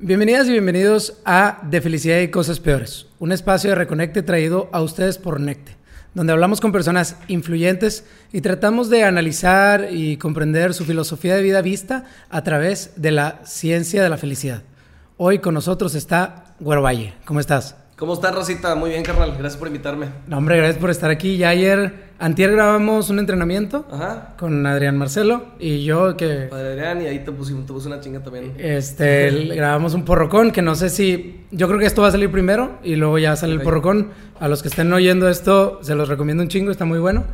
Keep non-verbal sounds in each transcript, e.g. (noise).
Bienvenidas y bienvenidos a De Felicidad y Cosas Peores, un espacio de reconecte traído a ustedes por Necte, donde hablamos con personas influyentes y tratamos de analizar y comprender su filosofía de vida vista a través de la ciencia de la felicidad. Hoy con nosotros está Güero Valle. ¿Cómo estás? ¿Cómo estás, Rosita? Muy bien, carnal. Gracias por invitarme. No, hombre, gracias por estar aquí. Ya ayer, antier grabamos un entrenamiento Ajá. con Adrián Marcelo y yo que... Padre Adrián, y ahí te te puse una chinga también. Este, (laughs) grabamos un porrocón que no sé si. Yo creo que esto va a salir primero y luego ya sale Ok. el porrocón. A los que estén oyendo esto, se los recomiendo un chingo, está muy bueno.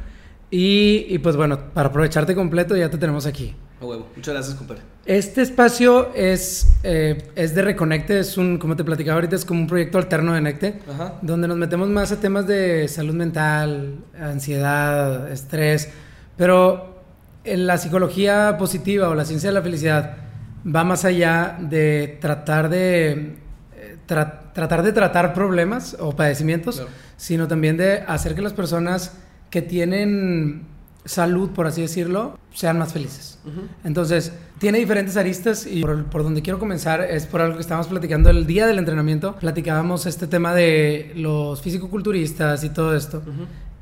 Y, y pues bueno, para aprovecharte completo, ya te tenemos aquí. A huevo. Muchas gracias, compadre. Este espacio es, eh, es de Reconecte, es un, como te platicaba ahorita, es como un proyecto alterno de Necte, Ajá. donde nos metemos más a temas de salud mental, ansiedad, estrés, pero en la psicología positiva o la ciencia de la felicidad va más allá de tratar de eh, tra- tratar de tratar problemas o padecimientos, sino también de hacer que las personas que tienen salud, por así decirlo, sean más felices. Entonces, tiene diferentes aristas y por, por donde quiero comenzar es por algo que estábamos platicando el día del entrenamiento. Platicábamos este tema de los fisicoculturistas y todo esto.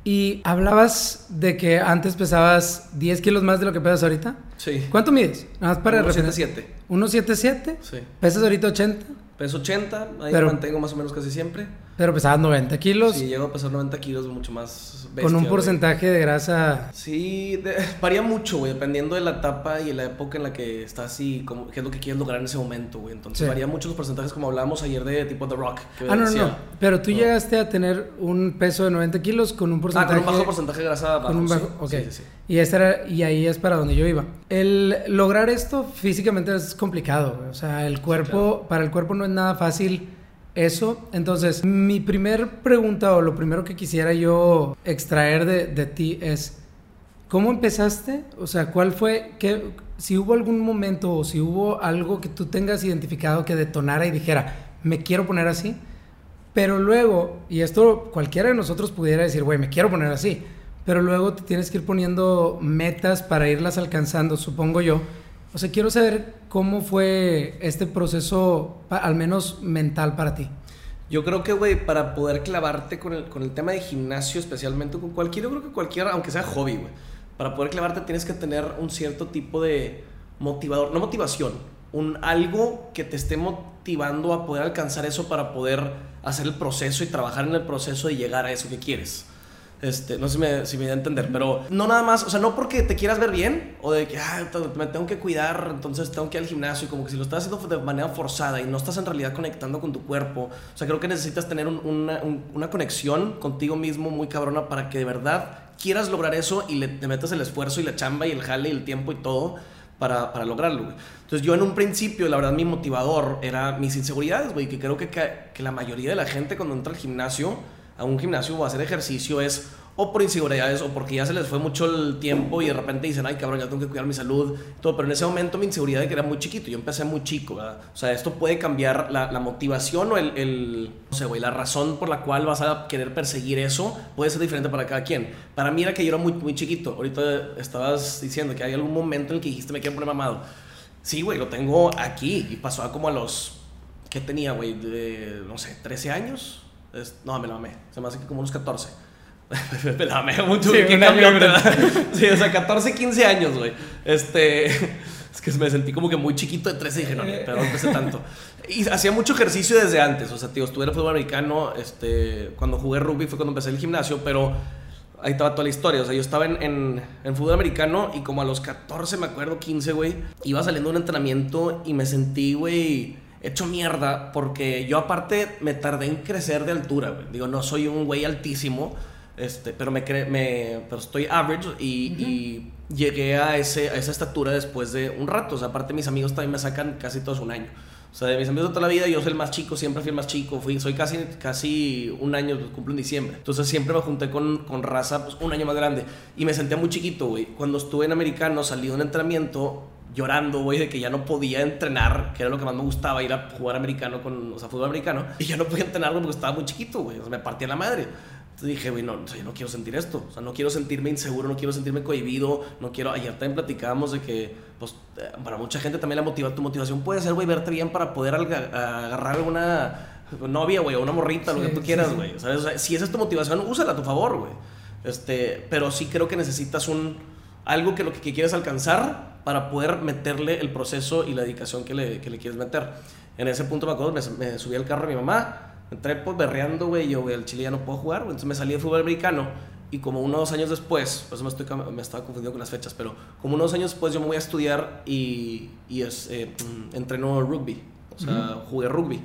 Y hablabas de que antes pesabas 10 kilos más de lo que pesas ahorita. Sí. ¿Cuánto mides? Nada más para referencia. 7 1.77. Sí. Pesas ahorita 80, Peso 80, ahí Pero- mantengo más o menos casi siempre. Pero pesabas 90 kilos Sí, llego a pesar 90 kilos, mucho más bestia, con un güey. porcentaje de grasa. Sí, de- (laughs) varía mucho, güey, dependiendo de la etapa y la época en la que estás y qué es lo que quieres lograr en ese momento, güey. Entonces Sí. varía mucho los porcentajes como hablábamos ayer de tipo The Rock. que Ah, no, no, decía, no. Pero tú No. llegaste a tener un peso de 90 kilos con un Ah, porcentaje. con un bajo porcentaje de grasa bajo, Con un sí. bajo, sí, sí. Y, esta era- y ahí es para donde yo iba. El lograr esto físicamente es complicado. güey. O sea, el cuerpo, para el cuerpo no es nada fácil eso. Entonces, mi primer pregunta o lo primero que quisiera yo extraer de, de ti es, ¿cómo empezaste? O sea, ¿cuál fue, qué, si hubo algún momento o si hubo algo que tú tengas identificado que detonara y dijera, me quiero poner así? Pero luego, y esto cualquiera de nosotros pudiera decir, güey, me quiero poner así. Pero luego te tienes que ir poniendo metas para irlas alcanzando, supongo yo. O sea, quiero saber cómo fue este proceso, al menos mental para ti. Yo creo que, güey, para poder clavarte con el, con el tema de gimnasio, especialmente con cualquier, yo creo que cualquier, aunque sea hobby, güey, para poder clavarte tienes que tener un cierto tipo de motivador, no motivación, un algo que te esté motivando a poder alcanzar eso para poder hacer el proceso y trabajar en el proceso de llegar a eso que quieres. Este, no sé si me, si me da a entender, pero no nada más, o sea, no porque te quieras ver bien o de que ah, me tengo que cuidar, entonces tengo que ir al gimnasio y como que si lo estás haciendo de manera forzada y no estás en realidad conectando con tu cuerpo, o sea, creo que necesitas tener un- una, un- una conexión contigo mismo muy cabrona para que de verdad quieras lograr eso y le, te metas el esfuerzo y la chamba y el jale y el tiempo y todo para, para lograrlo, güey. Entonces yo en un principio, la verdad, mi motivador era mis inseguridades, güey, que creo que, que la mayoría de la gente cuando entra al gimnasio, a un gimnasio o a hacer ejercicio es o por inseguridades o porque ya se les fue mucho el tiempo y de repente dicen, ay cabrón, ya tengo que cuidar mi salud, todo, pero en ese momento mi inseguridad de que era muy chiquito, yo empecé muy chico, ¿verdad? O sea, esto puede cambiar la, motivación o el, el, no sé, güey, la razón por la cual vas a querer perseguir eso puede ser diferente para cada quien. Para mí era que yo era muy, muy chiquito, ahorita estabas diciendo que hay algún momento en el que dijiste me quiero poner mamado. Sí, güey, lo tengo aquí y pasó como a los, ¿qué tenía, güey? De, no sé, 13 años. Es- no, me la mamé, se me hace que como unos 14. (laughs) me la mamé mucho, Sí, qué año. (laughs) Sí, o sea, 14, 15 años, güey. Este. (laughs) Es que me sentí como que muy chiquito de 13 y dije, no, pero no empecé tanto. Y hacía mucho ejercicio desde antes. O sea, tío, estuve en el fútbol americano. Este, cuando jugué rugby fue cuando empecé el gimnasio, pero ahí estaba toda la historia. O sea, yo estaba en, en, en fútbol americano y como a los 14, me acuerdo, 15, güey, iba saliendo de un entrenamiento y me sentí, güey, hecho mierda porque yo aparte me tardé en crecer de altura, güey. Digo, no soy un güey altísimo, este, pero me, cre me pero estoy average y, y llegué a, ese, a esa estatura después de un rato. O sea, aparte mis amigos también me sacan casi todos un año. O sea, de mis amigos de toda la vida, yo soy el más chico, siempre fui el más chico. Fui, soy casi, casi un año, pues, cumplo en diciembre. Entonces siempre me junté con, con raza pues, un año más grande. Y me sentía muy chiquito, güey. Cuando estuve en americano, salí de un entrenamiento llorando, güey, de que ya no podía entrenar, que era lo que más me gustaba, ir a jugar americano con, o sea, fútbol americano. (laughs) Y ya no podía entrenar porque estaba muy chiquito, güey. O sea, me partía la madre. Entonces dije, güey, no, yo no quiero sentir esto. O sea, no quiero sentirme inseguro, no quiero sentirme cohibido, no quiero... Ayer también platicábamos de que, pues, eh, para mucha gente también la motiva, tu motivación puede ser, güey, verte bien para poder agarrar una novia, güey, o una morrita, lo que tú quieras, güey. O sea, si esa es tu motivación, úsala a tu favor, güey. Este, pero sí creo que necesitas un algo que lo que quieres alcanzar para poder meterle el proceso y la dedicación que le, que le quieres meter. En ese punto me acuerdo, me, subí al carro de mi mamá, entré pues berreando, güey, yo, güey, el Chile ya no puedo jugar, entonces me salí de fútbol americano y como unos años después, pues me, estoy, me estaba confundiendo con las fechas, pero como unos años después yo me voy a estudiar y, y es, eh, mm, entreno rugby, o sea, jugué rugby.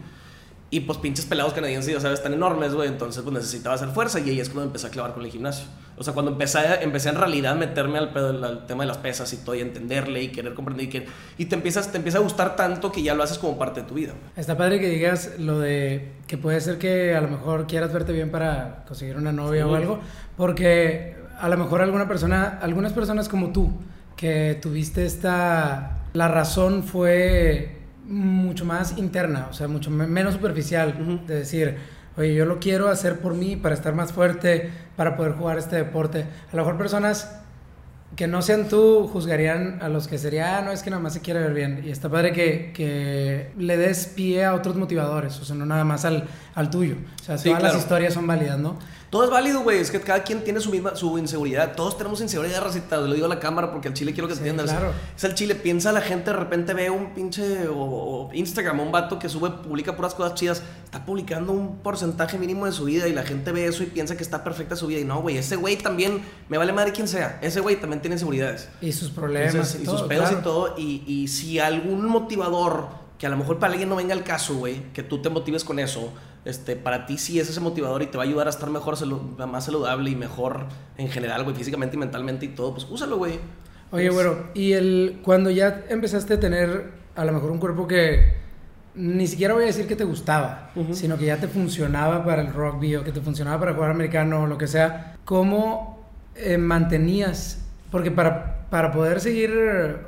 Y pues pinches pelados canadienses, ya sabes, están enormes, güey. Entonces pues necesitaba hacer fuerza y ahí es cuando empecé a clavar con el gimnasio. O sea, cuando empecé, empecé en realidad a meterme al, al, tema de las pesas y todo y entenderle y querer comprender y, que, y te, empiezas, te empieza a gustar tanto que ya lo haces como parte de tu vida. Está padre que digas lo de que puede ser que a lo mejor quieras verte bien para conseguir una novia o algo, porque a lo mejor alguna persona, algunas personas como tú, que tuviste esta... La razón fue mucho más interna, o sea, mucho menos superficial, de decir, oye, yo lo quiero hacer por mí, para estar más fuerte, para poder jugar este deporte. A lo mejor personas que no sean tú juzgarían a los que sería, ah, no, es que nada más se quiere ver bien. Y está padre que, que le des pie a otros motivadores, o sea, no nada más al, al tuyo. O sea, todas las historias son válidas, ¿no? Todo es válido, güey. Es que cada quien tiene su misma su inseguridad. Todos tenemos inseguridad, racita. Lo digo a la cámara porque al chile quiero que se entiendan. Claro. Es el chile. Piensa la gente, de repente ve un pinche o, Instagram, un vato que sube, publica puras cosas chidas. Está publicando un porcentaje mínimo de su vida y la gente ve eso y piensa que está perfecta su vida. Y no, güey. Ese güey también, me vale madre quien sea. Ese güey también tiene inseguridades. Y sus problemas. y, sus pedos y todo. Y, y si algún motivador, que a lo mejor para alguien no venga el caso, güey, que tú te motives con eso este, para ti sí es ese motivador y te va a ayudar a estar mejor, más saludable y mejor en general, güey, físicamente y mentalmente y todo, pues úsalo, güey. Oye, bueno, y el, cuando ya empezaste a tener a lo mejor un cuerpo que ni siquiera voy a decir que te gustaba, sino que ya te funcionaba para el rugby o que te funcionaba para jugar americano o lo que sea, ¿cómo eh, mantenías? Porque para, para poder seguir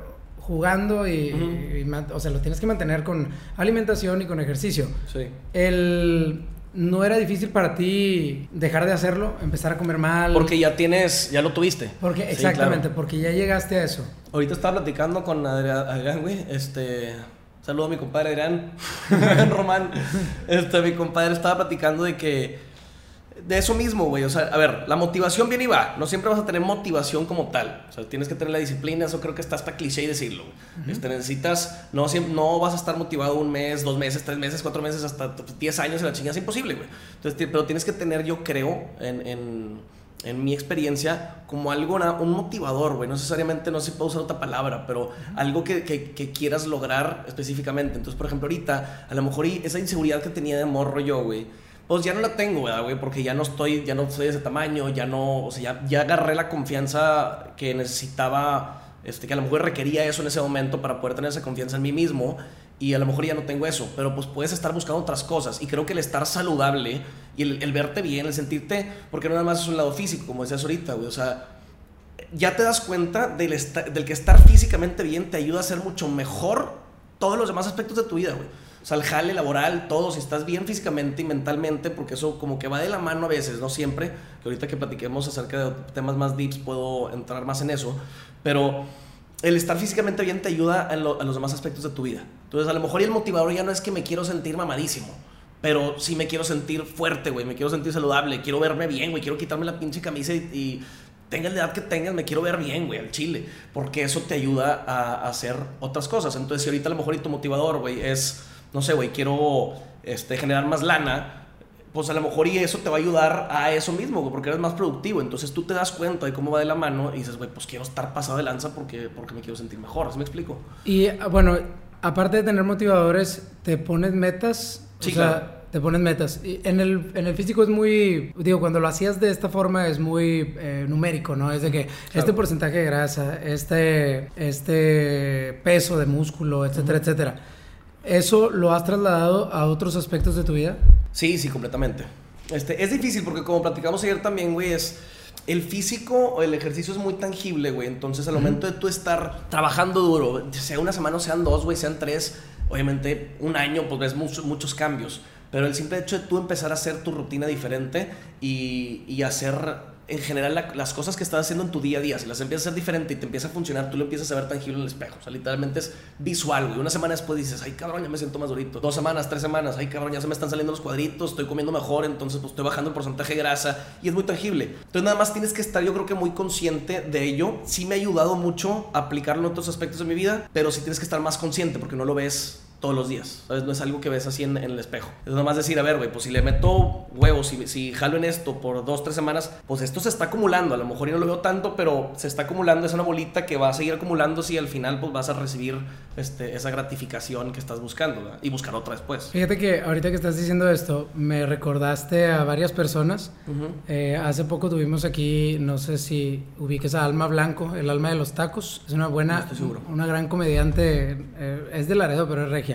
jugando y, o sea, lo tienes que mantener con alimentación y con ejercicio. Sí. El no era difícil para ti dejar de hacerlo, empezar a comer mal. Porque ya tienes, ya lo tuviste. Porque exactamente, porque ya llegaste a eso. Ahorita estaba platicando con Adrián, güey, este saludo a mi compadre Adrián (laughs) (laughs) Román. Este mi compadre estaba platicando de que de eso mismo, güey. O sea, a ver, la motivación viene y va. No siempre vas a tener motivación como tal. O sea, tienes que tener la disciplina. Eso creo que está hasta cliché decirlo. este, necesitas, no, no vas a estar motivado un mes, dos meses, tres meses, cuatro meses, hasta diez años en la chingada. Es imposible, güey. Entonces, pero tienes que tener, yo creo, en, en, en mi experiencia, como algo, un motivador, güey. No necesariamente, no sé si puedo usar otra palabra, pero algo que, que, que, quieras lograr específicamente. Entonces, por ejemplo, ahorita, a lo mejor esa inseguridad que tenía de morro yo, güey pues ya no la tengo, güey? Porque ya no estoy, ya no soy de ese tamaño, ya no, o sea, ya, ya agarré la confianza que necesitaba, este, que a lo mejor requería eso en ese momento para poder tener esa confianza en mí mismo y a lo mejor ya no tengo eso, pero pues puedes estar buscando otras cosas y creo que el estar saludable y el, verte bien, el sentirte, porque no nada más es un lado físico, como decías ahorita, güey, o sea, ya te das cuenta del, del que estar físicamente bien te ayuda a ser mucho mejor todos los demás aspectos de tu vida, güey. O sea, el jale laboral, todo, si estás bien físicamente y mentalmente, porque eso como que va de la mano a veces, no siempre, que ahorita que platiquemos acerca de temas más deeps puedo entrar más en eso, pero el estar físicamente bien te ayuda a, los demás aspectos de tu vida. Entonces, a lo mejor y el motivador ya no es que me quiero sentir mamadísimo, pero sí me quiero sentir fuerte, güey, me quiero sentir saludable, quiero verme bien, güey, quiero quitarme la pinche camisa y, y la edad que tengas, me quiero ver bien, güey, al chile, porque eso te ayuda a, hacer otras cosas. Entonces, si ahorita a lo mejor y tu motivador, güey, es no sé, güey, quiero este, generar más lana, pues a lo mejor y eso te va a ayudar a eso mismo, güey, porque eres más productivo. Entonces tú te das cuenta de cómo va de la mano y dices, güey, pues quiero estar pasado de lanza porque, porque me quiero sentir mejor. ¿Así me explico? Y ah, bueno, aparte de tener motivadores, ¿te pones metas? Sí, o sea, te pones metas. Y en, el, en el físico es muy, digo, cuando lo hacías de esta forma es muy eh, numérico, ¿no? Es de que este porcentaje de grasa, este, este peso de músculo, etcétera, etcétera. ¿Eso lo has trasladado a otros aspectos de tu vida? Sí, sí, completamente. Este, es difícil porque como platicamos ayer también, güey, es el físico o el ejercicio es muy tangible, güey. Entonces, al momento de tú estar trabajando duro, sea una semana sean dos, güey, sean tres, obviamente un año, pues ves muchos, muchos cambios. pero el simple hecho de tú empezar a hacer tu rutina diferente y, y hacer en general las cosas que estás haciendo en tu día a día, si las empiezas a hacer diferente y te empieza a funcionar, tú lo empiezas a ver tangible en el espejo. O sea, literalmente es visual, güey. Una semana después dices, ay cabrón, ya me siento más durito. Dos semanas, tres semanas, ay cabrón, ya se me están saliendo los cuadritos, estoy comiendo mejor, entonces pues estoy bajando el porcentaje de grasa y es muy tangible. Entonces nada más tienes que estar yo creo que muy consciente de ello. Sí me ha ayudado mucho a aplicarlo en otros aspectos de mi vida, pero sí tienes que estar más consciente porque no lo ves todos los días, ¿sabes? No es algo que ves así en, el espejo. Es nada más decir, a ver, güey, pues si le meto huevos, si, si jalo en esto por dos, tres semanas, pues esto se está acumulando. A lo mejor yo no lo veo tanto, pero se está acumulando. Es una bolita que va a seguir acumulando si al final pues vas a recibir este, esa gratificación que estás buscando ¿verdad? y buscar otra después. Fíjate que ahorita que estás diciendo esto, me recordaste a varias personas. Eh, hace poco tuvimos aquí, no sé si ubiques a Alma Blanco, el alma de los tacos. Es una buena, una gran comediante, eh, es de Laredo, pero es regia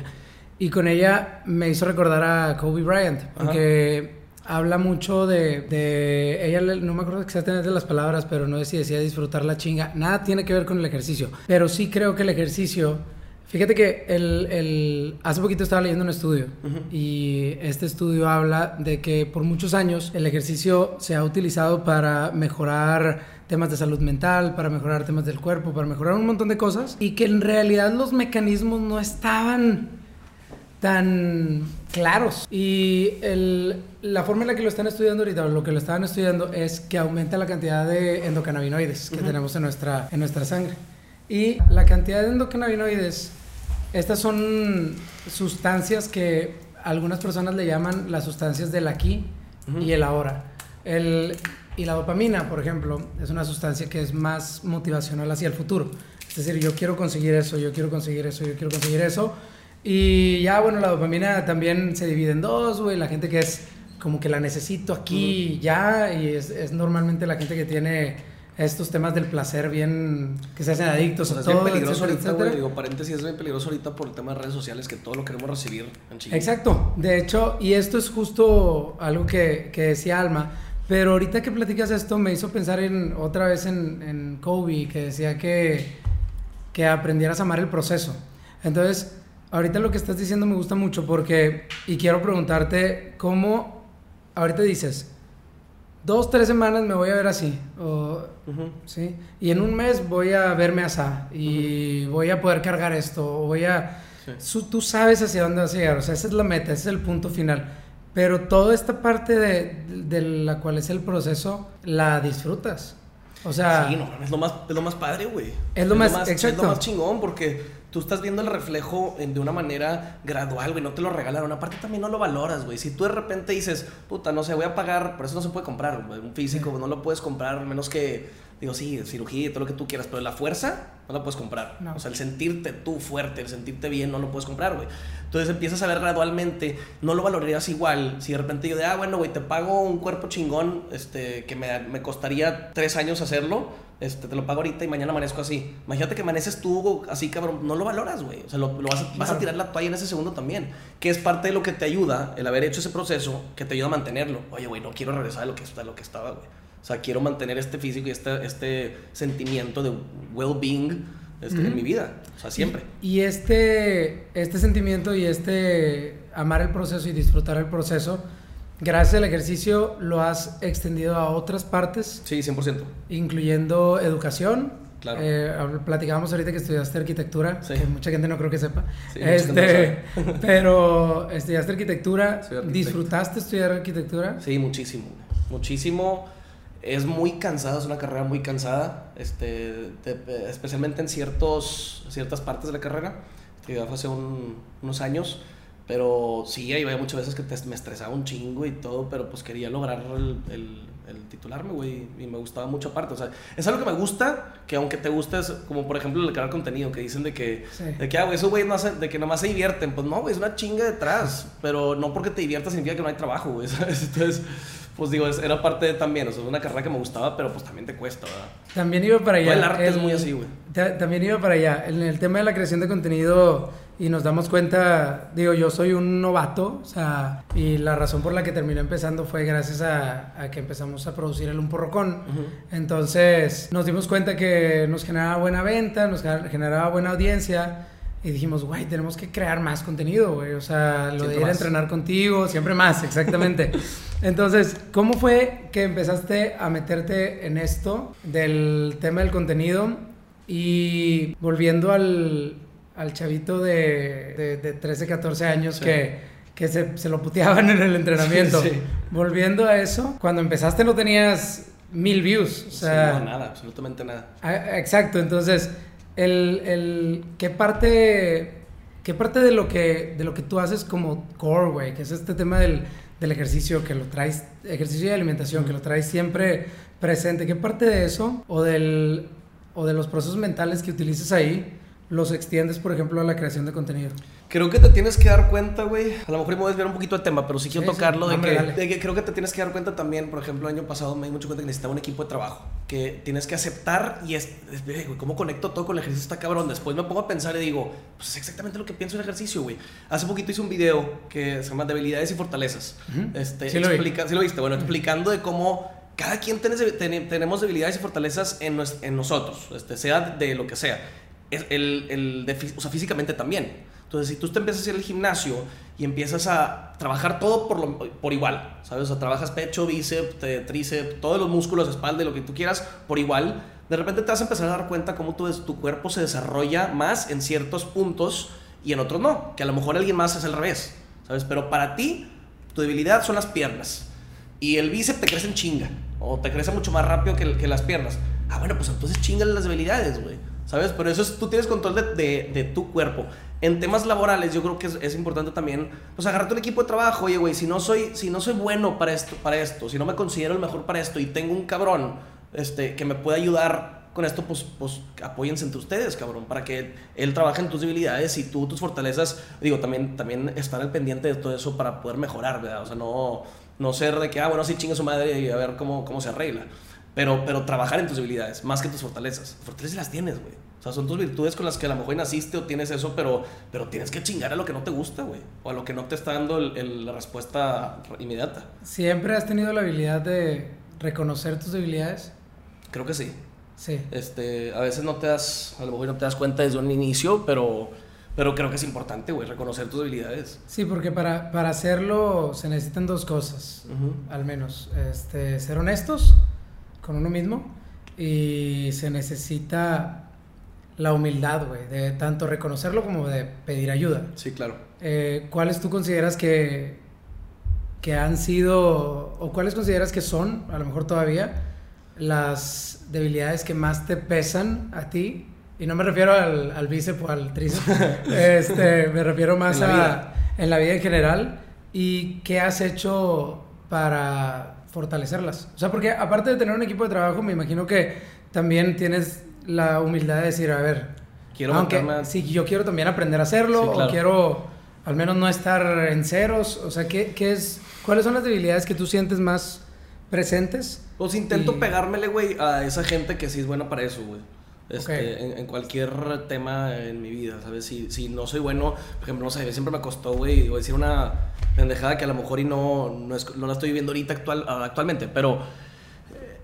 y con ella me hizo recordar a Kobe Bryant, porque habla mucho de, Ella no me acuerdo exactamente las palabras, pero no sé si decía disfrutar la chinga. Nada tiene que ver con el ejercicio, pero sí creo que el ejercicio... Fíjate que el, hace poquito estaba leyendo un estudio y este estudio habla de que por muchos años el ejercicio se ha utilizado para mejorar temas de salud mental, para mejorar temas del cuerpo, para mejorar un montón de cosas y que en realidad los mecanismos no estaban tan claros. Y la forma en la que lo están estudiando ahorita, o lo que lo estaban estudiando, es que aumenta la cantidad de endocannabinoides que tenemos en nuestra, en nuestra sangre. Y la cantidad de endocannabinoides, estas son sustancias que algunas personas le llaman las sustancias del aquí y el ahora. El, y la dopamina, por ejemplo, es una sustancia que es más motivacional hacia el futuro. Es decir, yo quiero conseguir eso, yo quiero conseguir eso, yo quiero conseguir eso y ya, bueno, la dopamina también se divide en dos, güey. La gente que es como que la necesito aquí ya, y es, es, normalmente la gente que tiene estos temas del placer bien, que se hacen adictos todo. Es peligroso ahorita, güey. Digo, paréntesis, es bien peligroso ahorita por el tema de redes sociales que todo lo queremos recibir en Exacto. De hecho, y esto es justo algo que, que decía Alma. Pero ahorita que platicas esto me hizo pensar en otra vez en, en Kobe, que decía que, que aprendieras a amar el proceso. Entonces, ahorita lo que estás diciendo me gusta mucho porque, y quiero preguntarte, ¿cómo ahorita dices, dos, tres semanas me voy a ver así, o, ¿sí? Y en un mes voy a verme así, y voy a poder cargar esto, o voy a... tú sabes hacia dónde vas a llegar, o sea, esa es la meta, ese es el punto final. Pero toda esta parte de, de la cual es el proceso, la disfrutas. O sea... Sí, no, es lo más, es lo más padre, güey. Es lo más, exacto. Es lo más chingón porque tú estás viendo el reflejo de una manera gradual, güey, no te lo regalaron. Aparte también no lo valoras, güey. Si tú de repente dices, puta, no sé, voy a pagar, por eso no se puede comprar, un físico, no lo puedes comprar, menos que, digo, sí, cirugía y todo lo que tú quieras, pero la fuerza no la puedes comprar. O sea, el sentirte tú fuerte, el sentirte bien, no lo puedes comprar, güey. Entonces empiezas a ver gradualmente, no lo valorarías igual. Si de repente yo de, ah, bueno, güey, te pago un cuerpo chingón, este, que me, me costaría tres años hacerlo este, te lo pago ahorita y mañana amanezco así. Imagínate que amaneces tú así, cabrón, no lo valoras, güey. O sea, lo, vas, a, tirar la toalla en ese segundo también. Que es parte de lo que te ayuda, el haber hecho ese proceso, que te ayuda a mantenerlo. Oye, güey, no quiero regresar a lo que, a lo que estaba, güey. O sea, quiero mantener este físico y este, este sentimiento de well-being este, en mi vida. O sea, siempre. Y, este, este sentimiento y este amar el proceso y disfrutar el proceso gracias al ejercicio lo has extendido a otras partes. Sí, 100%. Incluyendo educación. Claro. Eh, platicábamos ahorita que estudiaste arquitectura, sí. que mucha gente no creo que sepa. Sí, este, (laughs) pero estudiaste arquitectura, ¿disfrutaste estudiar arquitectura? Sí, muchísimo, muchísimo. Es muy cansada, es una carrera muy cansada, este, especialmente en ciertos, ciertas partes de la carrera. Estudié hace unos años pero sí, había muchas veces que me estresaba un chingo y todo, pero pues quería lograr el, el, el titularme, güey, y me gustaba mucho aparte. O sea, es algo que me gusta, que aunque te guste, es como por ejemplo el crear contenido, que dicen de que, de que, ah, güey, eso, güey, no hace, de que nomás se divierten. Pues no, güey, es una chinga detrás, pero no porque te diviertas significa que no hay trabajo, güey, (laughs) ¿sabes? Entonces, pues digo, era parte de, también, o sea, una carrera que me gustaba, pero pues también te cuesta, ¿verdad? También iba para allá. El arte es muy así, güey. También iba para allá. En el tema de la creación de contenido y nos damos cuenta, digo, yo soy un novato, o sea, y la razón por la que terminé empezando fue gracias a, que empezamos a producir el Un Porrocón. Entonces nos dimos cuenta que nos generaba buena venta, nos generaba buena audiencia Y dijimos, güey, tenemos que crear más contenido, güey. O sea, lo Siempre de ir a entrenar contigo, siempre más, exactamente. (laughs) Entonces, ¿cómo fue que empezaste a meterte en esto del tema del contenido? Y volviendo al, al chavito de, de, de 13, 14 años Sí. que, que se, se lo puteaban en el entrenamiento. Sí. Volviendo a eso, cuando empezaste no tenías mil views. O sea, Sí, no, nada, absolutamente nada. Ah, Exacto, entonces, el, el- ¿qué parte, qué parte de, lo que, de lo que tú haces como core, güey? Que es este tema del, del ejercicio, que lo traes, ejercicio y alimentación, que lo traes siempre presente. ¿Qué parte de eso o, del, o de los procesos mentales que utilizas ahí los extiendes, por ejemplo, a la creación de contenido? Creo que te tienes que dar cuenta, güey. A lo mejor me voy a desviar un poquito el tema, pero sí quiero Sí, sí. tocarlo. de, que, dale. de que creo que te tienes que dar cuenta también. Por ejemplo, el año pasado me di mucho cuenta que necesitaba un equipo de trabajo. Que tienes que aceptar y es, es- ¿cómo conecto todo con el ejercicio? Está cabrón. Después me pongo a pensar y digo, pues es exactamente lo que pienso en el ejercicio, güey. Hace poquito hice un video que se llama Debilidades y Fortalezas. Este, Sí lo vi. sí lo viste, bueno, explicando de cómo cada quien tenemos debilidades y fortalezas en, en nosotros, este, sea de lo que sea. Es el, el o sea, físicamente también. Entonces, si tú te empiezas a ir al gimnasio y empiezas a trabajar todo por, lo- por igual, ¿sabes? O trabajas pecho, bíceps, tríceps, todos los músculos, espalda, lo que tú quieras, por igual, de repente te vas a empezar a dar cuenta cómo tu, tu cuerpo se desarrolla más en ciertos puntos y en otros no. Que a lo mejor alguien más es al revés, ¿sabes? Pero para ti, tu debilidad son las piernas. Y el bíceps te crece en chinga. O te crece mucho más rápido que, que las piernas. Ah, bueno, pues entonces chingale las debilidades, güey. ¿Sabes? Pero eso es, tú tienes control de, de- tu cuerpo. En temas laborales, yo creo que es, importante también, pues agarrarte un equipo de trabajo. Oye, güey, si no soy, si no soy bueno para esto, para esto, si no me considero el mejor para esto y tengo un cabrón este, que me pueda ayudar con esto, pues, pues apóyense entre ustedes, cabrón, para que él trabaje en tus debilidades y tú tus fortalezas. Digo, también, también estar al pendiente de todo eso para poder mejorar, ¿verdad? O sea, no, no ser de que, ah, bueno, sí chinga su madre y a ver cómo, cómo se arregla. Pero, pero trabajar en tus debilidades, más que tus fortalezas. Fortalezas las tienes, güey. O sea, son tus virtudes con las que a lo mejor naciste o tienes eso, pero, pero tienes que chingar a lo que no te gusta, güey. O a lo que no te está dando el- el- la respuesta inmediata. ¿Siempre has tenido la habilidad de reconocer tus debilidades? Creo que sí. Sí. Este, a veces no te das, a lo mejor no te das cuenta desde un inicio, pero, pero creo que es importante, güey, reconocer tus debilidades. Sí, porque para, para hacerlo se necesitan dos cosas, Ujú. al menos. Este, ser honestos con uno mismo y se necesita la humildad, güey, de tanto reconocerlo como de pedir ayuda. Sí, claro. Eh, ¿Cuáles tú consideras que, que han sido, o cuáles consideras que son, a lo mejor todavía, las debilidades que más te pesan a ti? Y no me refiero al, al bíceps o al tríceps, (laughs) este, me refiero más En la a vida. en la vida en general. ¿Y qué has hecho para fortalecerlas? O sea, porque aparte de tener un equipo de trabajo, me imagino que también tienes la humildad de decir, a ver, Quiero aunque meterme a- sí, yo quiero también aprender a hacerlo, Sí, claro. o quiero al menos no estar en ceros. O sea, ¿qué, qué es, ¿cuáles son las debilidades que tú sientes más presentes? Pues intento Y- pegármele, güey, a esa gente que sí es buena para eso, güey. Este, en, en cualquier tema en mi vida, ¿sabes? Si, si no soy bueno, por ejemplo, no sé, siempre me costó, güey, decir una pendejada que a lo mejor y no, no, es- no la estoy viviendo ahorita actual, ah, actualmente, pero eh,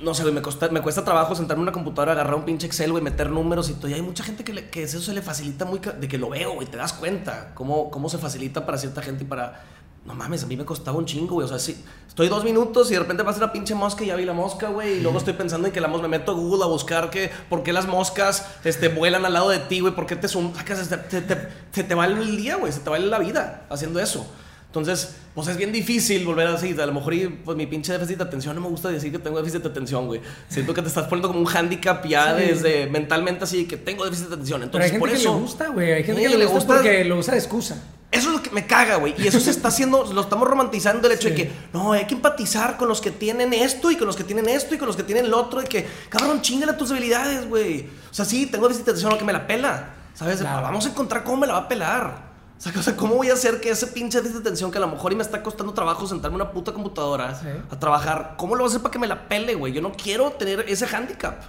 no sé, güey, me, cuesta, me cuesta trabajo sentarme en una computadora, agarrar un pinche Excel, güey, meter números y todo. Y hay mucha gente que, le- que eso se le facilita muy, de que lo veo, güey, te das cuenta cómo, cómo se facilita para cierta gente y para... No mames, a mí me costaba un chingo, güey. O sea, sí, estoy dos minutos y de repente pasa una pinche mosca y ya vi la mosca, güey. Y luego estoy pensando en que la mosca, me meto a Google a buscar que, por qué las moscas este, vuelan al lado de ti, güey. ¿Por qué te sacas? Te, te, te, te va el día, güey. Se te va la vida haciendo eso. Entonces, pues es bien difícil volver así. A lo mejor, pues mi pinche déficit de atención, no me gusta decir que tengo déficit de atención, güey. Siento que te estás poniendo como un handicap ya Sí. desde mentalmente así, que tengo déficit de atención. Pero hay Entonces, gente por que eso. le gusta, güey. Hay gente Sí, que le, le gusta, gusta- porque lo usa de excusa. Eso es lo que me caga, güey. Y eso se está haciendo, lo estamos romantizando el hecho de que, no, hay que empatizar con los que tienen esto y con los que tienen esto y con los que tienen lo otro. Y que, cabrón, chingale tus debilidades, güey. O sea, sí, tengo atención, lo que me la pela. ¿Sabes? Claro. Vamos a encontrar cómo me la va a pelar. O sea, ¿cómo voy a hacer que ese pinche de atención que a lo mejor y me está costando trabajo sentarme en una puta computadora Sí. a trabajar, ¿cómo lo voy a hacer para que me la pele, güey? Yo no quiero tener ese handicap.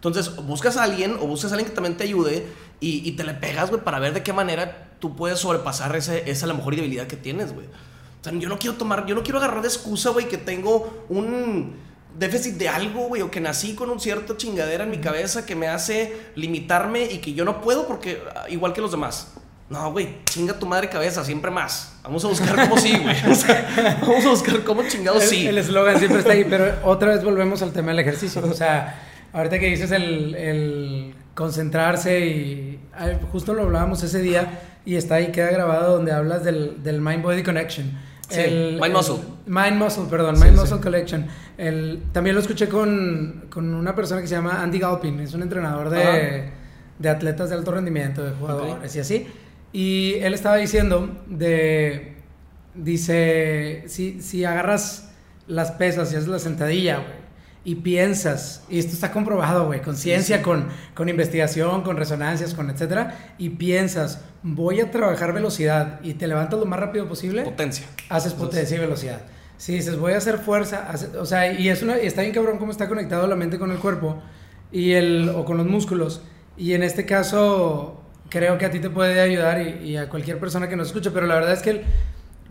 Entonces, buscas a alguien o buscas a alguien que también te ayude y, y te le pegas, güey, para ver de qué manera tú puedes sobrepasar ese, esa a lo mejor debilidad que tienes, güey. O sea, yo no quiero tomar, yo no quiero agarrar de excusa, güey, que tengo un déficit de algo, güey, o que nací con un cierto chingadera en mi cabeza que me hace limitarme y que yo no puedo porque ah, igual que los demás. No, güey, chinga tu madre cabeza, siempre más. Vamos a buscar cómo sí, güey. (laughs) vamos a buscar cómo chingados sí. El eslogan siempre está ahí, pero otra vez volvemos al tema del ejercicio. O sea, ahorita que dices el, el concentrarse y justo lo hablábamos ese día y está ahí, queda grabado donde hablas del, del Mind Body Connection. el, Mind Muscle. Mind Muscle, perdón, Mind Muscle Collection. El, también lo escuché con, con, una persona que se llama Andy Galpin, es un entrenador de, de atletas de alto rendimiento, de jugadores y así. Y él estaba diciendo de, dice, si, si agarras las pesas y haces la sentadilla, güey, y piensas, y esto está comprobado, güey, con ciencia, Con, con investigación, con resonancias, con etcétera, y piensas, voy a trabajar velocidad y te levantas lo más rápido posible. Potencia. Haces potencia y velocidad. Si dices, voy a hacer fuerza, o sea, y es una, está bien cabrón cómo está conectado la mente con el cuerpo y el, o con los músculos. Y en este caso, creo que a ti te puede ayudar y, a cualquier persona que nos escuche, pero la verdad es que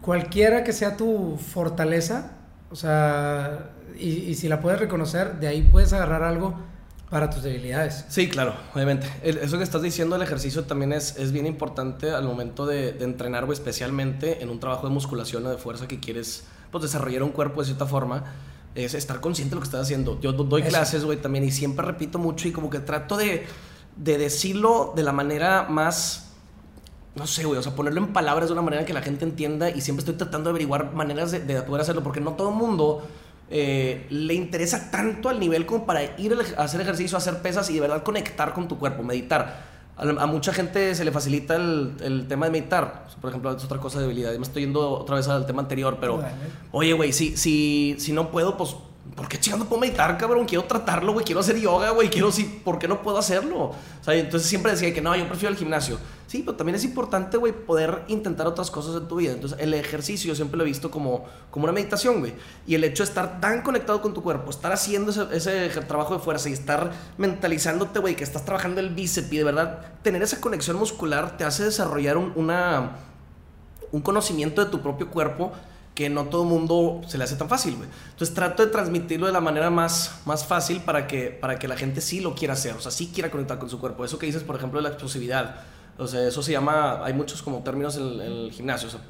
cualquiera que sea tu fortaleza, o sea, y, si la puedes reconocer, de ahí puedes agarrar algo para tus debilidades. Sí, claro, obviamente. eso que estás diciendo del ejercicio también es, es bien importante al momento de, entrenar, o especialmente en un trabajo de musculación o de fuerza que quieres pues, desarrollar un cuerpo de cierta forma es estar consciente de lo que estás haciendo. Yo doy clases, güey, también y siempre repito mucho y como que trato de, de decirlo de la manera más no sé, güey, o sea, ponerlo en palabras de una manera que la gente entienda y siempre estoy tratando de averiguar maneras de, poder hacerlo porque no todo el mundo eh, le interesa tanto al nivel como para ir a hacer ejercicio, hacer pesas y de verdad conectar con tu cuerpo, meditar. A, mucha gente se le facilita el, el tema de meditar. por ejemplo, es otra cosa de debilidad. Me estoy yendo otra vez al tema anterior, pero... Oye, güey, si, si, si no puedo, pues ¿por qué chingando puedo meditar, cabrón? Quiero tratarlo, güey. Quiero hacer yoga, güey. Quiero, sí, ¿por qué no puedo hacerlo? O sea, entonces siempre decía que no, yo prefiero el gimnasio. Sí, pero también es importante, güey, poder intentar otras cosas en tu vida. Entonces, el ejercicio siempre lo he visto como, como una meditación, güey. Y el hecho de estar tan conectado con tu cuerpo, estar haciendo ese, trabajo de fuerza y estar mentalizándote, güey, que estás trabajando el bíceps y de verdad tener esa conexión muscular te hace desarrollar un, un conocimiento de tu propio cuerpo que no todo el mundo se le hace tan fácil, güey. Entonces trato de transmitirlo de la manera más, más fácil para que, para que la gente sí lo quiera hacer, o sea, sí quiera conectar con su cuerpo. Eso que dices, por ejemplo, de la explosividad. O sea, eso se llama, hay muchos como términos en el, gimnasio. O sea,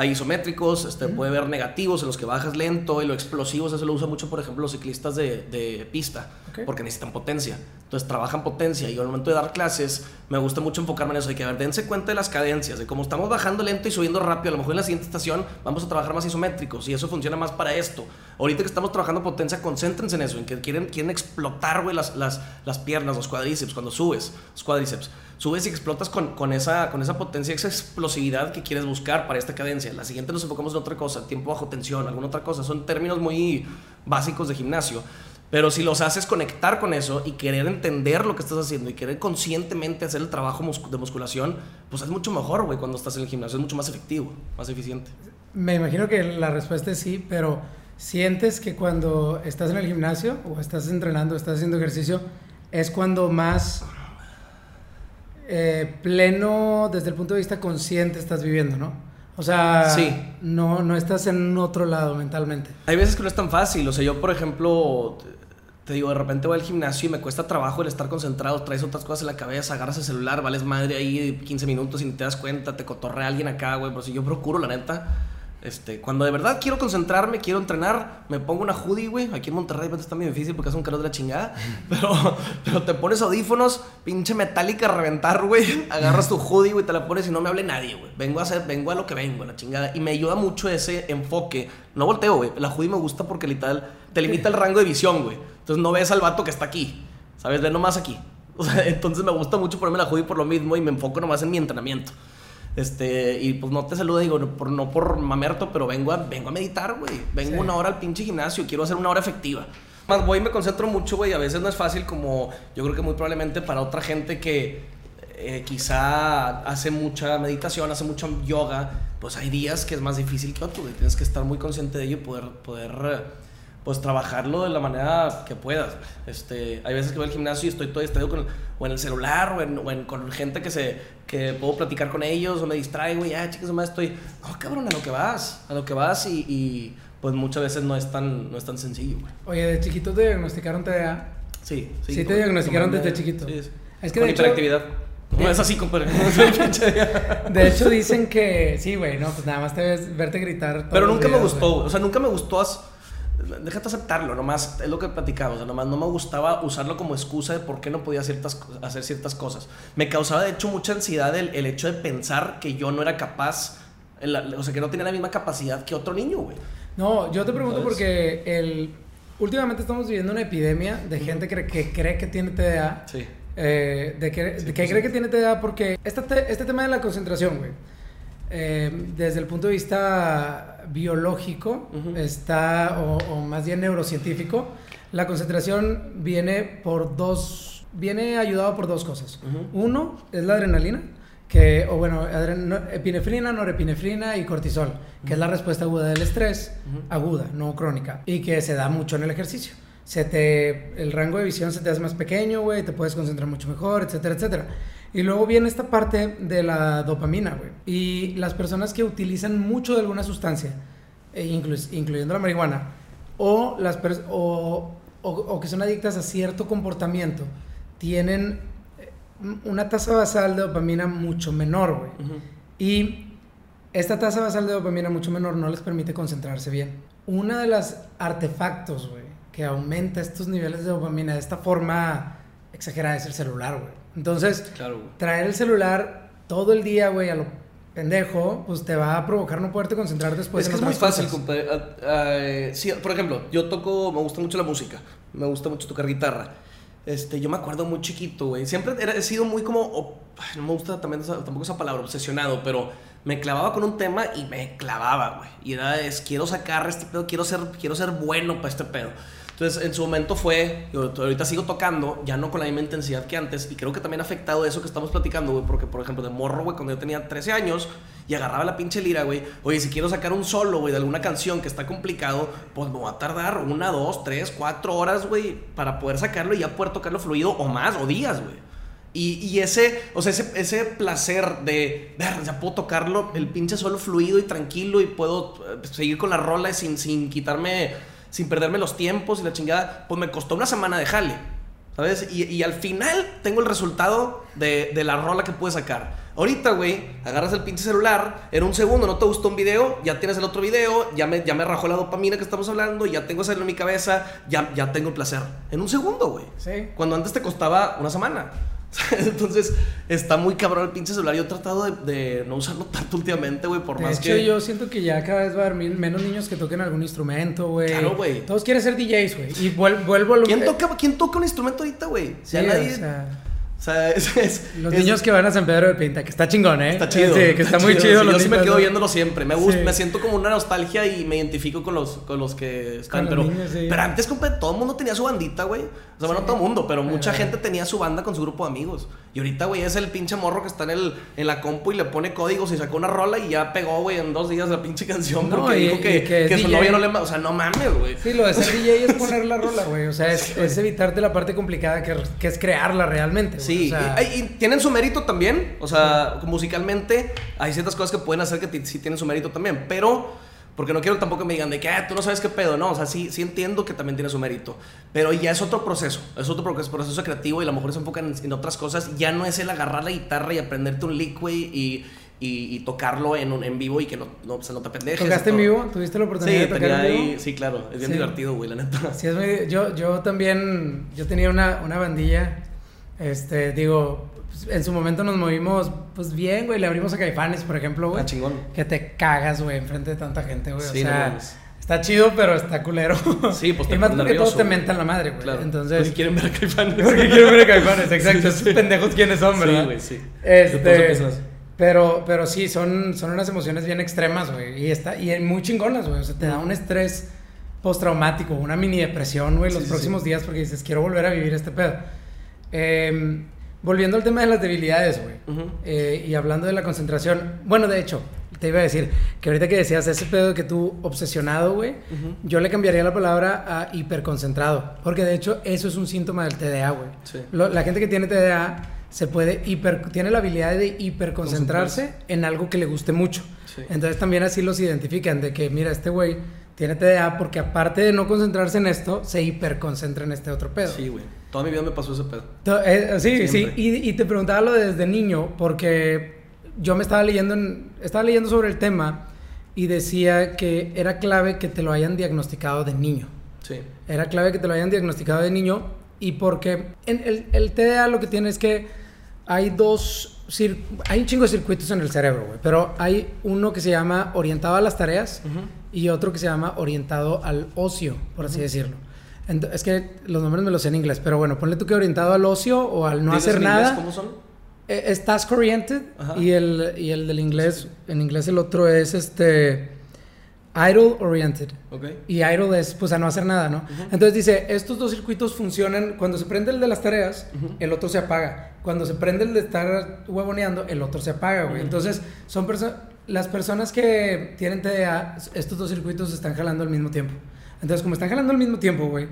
hay isométricos, este, puede haber negativos en los que bajas lento y lo explosivos, eso lo usa mucho, por ejemplo, los ciclistas de, de pista, porque necesitan potencia. Entonces trabajan potencia y al momento de dar clases me gusta mucho enfocarme en eso, de que a ver, dense cuenta de las cadencias, de cómo estamos bajando lento y subiendo rápido, a lo mejor en la siguiente estación vamos a trabajar más isométricos y eso funciona más para esto. Ahorita que estamos trabajando potencia, concéntrense en eso, en que quieren, quieren explotar, güey, las, las, las piernas, los cuádriceps, cuando subes, los cuádriceps subes y explotas con, con, esa, con esa potencia, esa explosividad que quieres buscar para esta cadencia. La siguiente nos enfocamos en otra cosa, tiempo bajo tensión, alguna otra cosa. Son términos muy básicos de gimnasio. Pero si los haces conectar con eso y querer entender lo que estás haciendo y querer conscientemente hacer el trabajo de musculación, pues es mucho mejor, güey, cuando estás en el gimnasio. Es mucho más efectivo, más eficiente. Me imagino que la respuesta es sí, pero ¿sientes que cuando estás en el gimnasio o estás entrenando, estás haciendo ejercicio, es cuando más eh, pleno desde el punto de vista consciente estás viviendo, ¿no? O sea, no, no estás en otro lado mentalmente. Hay veces que no es tan fácil. O sea, yo, por ejemplo, te digo, de repente voy al gimnasio y me cuesta trabajo el estar concentrado, traes otras cosas en la cabeza, agarras el celular, vales madre ahí 15 minutos y ni te das cuenta, te cotorrea alguien acá, güey. Pero si yo procuro, la neta, este, cuando de verdad quiero concentrarme, quiero entrenar, me pongo una hoodie, güey. Aquí en Monterrey está muy difícil porque hace un calor de la chingada. (laughs) Pero, pero te pones audífonos, pinche metálica a reventar, güey. Agarras tu hoodie, güey, te la pones y no me hable nadie, güey. Vengo a hacer, vengo a lo que vengo, la chingada. Y me ayuda mucho ese enfoque. No volteo, güey. La hoodie me gusta porque literal te limita el rango de visión, güey. Entonces no ves al vato que está aquí. ¿Sabes? Ve nomás aquí. (laughs) O sea, entonces me gusta mucho ponerme la hoodie por lo mismo y me enfoco nomás en mi entrenamiento. Este, y pues no te saludo, digo, por, no por mamerto, pero vengo a, vengo a meditar, güey. Vengo una hora al pinche gimnasio, quiero hacer una hora efectiva. Más voy y me concentro mucho, güey. A veces no es fácil como yo creo que muy probablemente para otra gente que eh, quizá hace mucha meditación, hace mucho yoga, pues hay días que es más difícil que otros, Tienes que estar muy consciente de ello y poder, poder pues trabajarlo de la manera que puedas. Este, hay veces que voy al gimnasio y estoy todo distraído con, o en el celular o, en, con gente que, se, que puedo platicar con ellos o me distraigo y, ah, chicos, más estoy, no, cabrón, a lo que vas, a lo que vas y, pues muchas veces no es tan, no es tan sencillo, güey. Oye, ¿de chiquito te diagnosticaron TDA? Sí, sí. Sí te diagnosticaron desde chiquito. Sí, sí. Es que Con de hecho- hiperactividad. No es así, compadre. (laughs) De hecho dicen que sí, güey, no, pues nada más te ves verte gritar. Pero nunca me gustó, güey. güey. O sea, nunca me gustó. as- Déjate aceptarlo, nomás es lo que platicaba. O sea, nomás no me gustaba usarlo como excusa de por qué no podía ciertas, hacer ciertas cosas. Me causaba, de hecho, mucha ansiedad el, el hecho de pensar que yo no era capaz, la- o sea, que no tenía la misma capacidad que otro niño, güey. No, yo te pregunto ¿Sabes? porque el últimamente estamos viviendo una epidemia de gente que, que cree que tiene TDA. Sí. eh, de que, de que cree que tiene TDA porque este, te- este tema de la concentración, güey, eh, desde el punto de vista biológico, está, o, o más bien neurocientífico, la concentración viene por dos, viene ayudado por dos cosas. Uno es la adrenalina, que, o bueno, epinefrina, norepinefrina y cortisol, que es la respuesta aguda del estrés, aguda, no crónica, y que se da mucho en el ejercicio. Se te, el rango de visión se te hace más pequeño, güey, te puedes concentrar mucho mejor, etcétera, etcétera. Y luego viene esta parte de la dopamina, güey. Y las personas que utilizan mucho de alguna sustancia, e inclu- incluyendo la marihuana, o, las o, o- o que son adictas a cierto comportamiento, tienen eh, una tasa basal de dopamina mucho menor, güey. Y esta tasa basal de dopamina mucho menor no les permite concentrarse bien. Uno de los artefactos, güey, que aumenta estos niveles de dopamina de esta forma exagerada es el celular, güey. Entonces, Claro, traer el celular todo el día, güey, a lo pendejo, pues te va a provocar no poderte concentrar después es que en es muy otras fácil, cosas. compadre. Ah, eh, sí, por ejemplo, yo toco, me gusta mucho la música, me gusta mucho tocar guitarra. Este, yo me acuerdo muy chiquito, güey. Siempre era- he sido muy como, ay, no me gusta también esa- tampoco esa palabra, obsesionado, pero me clavaba con un tema y me clavaba, güey. Y era, es, quiero sacar este pedo, quiero ser, quiero ser bueno para este pedo. Entonces, en su momento fue, yo ahorita sigo tocando, ya no con la misma intensidad que antes, y creo que también ha afectado eso que estamos platicando, güey, porque, por ejemplo, de morro, güey, cuando yo tenía 13 años y agarraba la pinche lira, güey, oye, si quiero sacar un solo, güey, de alguna canción que está complicado, pues me va a tardar una, dos, tres, cuatro horas, güey, para poder sacarlo y ya poder tocarlo fluido o más, o días, güey. Y, y ese, o sea, ese, ese placer de, ver, ya puedo tocarlo, el pinche solo fluido y tranquilo y puedo eh, seguir con la rola sin, sin quitarme, sin perderme los tiempos y la chingada, pues me costó una semana de jale, ¿sabes? Y, y al final tengo el resultado de, de la rola que pude sacar. Ahorita, güey, agarras el pinche celular, en un segundo no te gustó un video, ya tienes el otro video, ya me, ya me rajó la dopamina que estamos hablando, ya tengo eso en mi cabeza, ya, ya tengo el placer. En un segundo, güey. Sí. Cuando antes te costaba una semana. (laughs) Entonces, está muy cabrón el pinche celular. Yo he tratado de, de no usarlo tanto últimamente, güey, por De más hecho, que. yo siento que ya cada vez va a haber menos niños que toquen algún instrumento, güey. Claro, güey. Todos quieren ser DJs, güey. Y vuel- vuelvo a lo ¿Quién toca, ¿Quién toca un instrumento ahorita, güey? Sí, Ya nadie. o sea, o sea, es, es- los es- niños que van a San Pedro de Pinta, que está chingón, ¿eh? Está chido. Sí, que está, muy chido. sí, los yo sí me quedo viéndolo siempre. Me gusta, Sí. me siento como una nostalgia y me identifico con los, con los que están. Pero, niños, pero antes, compa, todo el mundo tenía su bandita, güey. O sea, bueno, todo el mundo, pero mucha gente tenía su banda con su grupo de amigos. Y ahorita, güey, es el pinche morro que está en, el, en la compu y le pone códigos y sacó una rola y ya pegó, güey, en dos días la pinche canción No, porque y- dijo que, que su novia no le... O sea, no mames, güey. Sí, lo de ser DJ es (laughs) poner la rola, güey. O sea, es, es evitarte la parte complicada que, que es crearla realmente. Sí, O sea, y, y tienen su mérito también. O sea, musicalmente hay ciertas cosas que pueden hacer que sí tienen su mérito también. Pero, porque no quiero tampoco que me digan de que "Ah, tú no sabes qué pedo. No, o sea, sí, sí entiendo que también tiene su mérito. Pero ya es otro proceso. Es otro proceso, creativo y a lo mejor se enfocan en, en otras cosas. Ya no es el agarrar la guitarra y aprenderte un lick, y, y, y tocarlo en, un, en vivo y que no, no, se no te pendejes. ¿Tocaste en vivo? ¿Tuviste la oportunidad Sí, de tocar tenía en vivo? ahí, sí, claro. Es bien Sí. divertido, güey, la neta. (laughs) Sí, es muy- yo, yo también, yo tenía una, una bandilla, este, digo, pues, en su momento nos movimos, pues bien, güey, le abrimos a Caifanes, por ejemplo, güey. Ah, chingón. Que te cagas, güey, enfrente de tanta gente, güey. Sí, o no sea, mames. está chido, pero está culero. Sí, pues te Y más todos te mentan la madre, güey. Claro. Entonces, Porque quieren ver a Caifanes. (laughs) porque quieren ver a Caifanes, exacto. (laughs) Esos sí. pendejos quiénes son, ¿verdad? Sí, güey, sí. Este, pero, pero sí, son, son unas emociones bien extremas, güey. Y, está, y muy chingonas, güey. O sea, te da un estrés postraumático, una mini depresión, güey, los sí, próximos sí. días porque dices, quiero volver a vivir este pedo. Eh, volviendo al tema de las debilidades, güey. Eh, y hablando de la concentración, bueno, de hecho, te iba a decir que ahorita que decías ese pedo que tú obsesionado, güey, yo le cambiaría la palabra a hiperconcentrado, porque de hecho eso es un síntoma del TDA, güey. Sí. La gente que tiene TDA se puede hiper, tiene la habilidad de hiperconcentrarse en algo que le guste mucho. Sí. Entonces también así los identifican de que, mira, este güey tiene TDA porque aparte de no concentrarse en esto, se hiperconcentra en este otro pedo. Sí, güey. Toda mi vida me pasó ese pedo. To- eh, sí, sí. Siempre. Y, y te preguntaba lo desde niño porque yo me estaba leyendo, en- estaba leyendo sobre el tema y decía que era clave que te lo hayan diagnosticado de niño. Sí. Era clave que te lo hayan diagnosticado de niño y porque en el, el TDA lo que tiene es que hay dos, hay un chingo de circuitos en el cerebro, güey, pero hay uno que se llama orientado a las tareas y otro que se llama orientado al ocio, por así decirlo. Es que los nombres me los sé en inglés, pero bueno, ponle tú que orientado al ocio o al no ¿Dices hacer en inglés nada. ¿Cómo son? Eh, Es task oriented Ajá. y el, y el del inglés, en inglés el otro es este idle oriented. Ok. Y idle es pues a no hacer nada, ¿no? Entonces dice, estos dos circuitos funcionan, cuando se prende el de las tareas, el otro se apaga. Cuando se prende el de estar huevoneando, el otro se apaga, güey. Entonces, son perso- las personas que tienen TDA, estos dos circuitos se están jalando al mismo tiempo. Entonces, como están jalando al mismo tiempo, güey,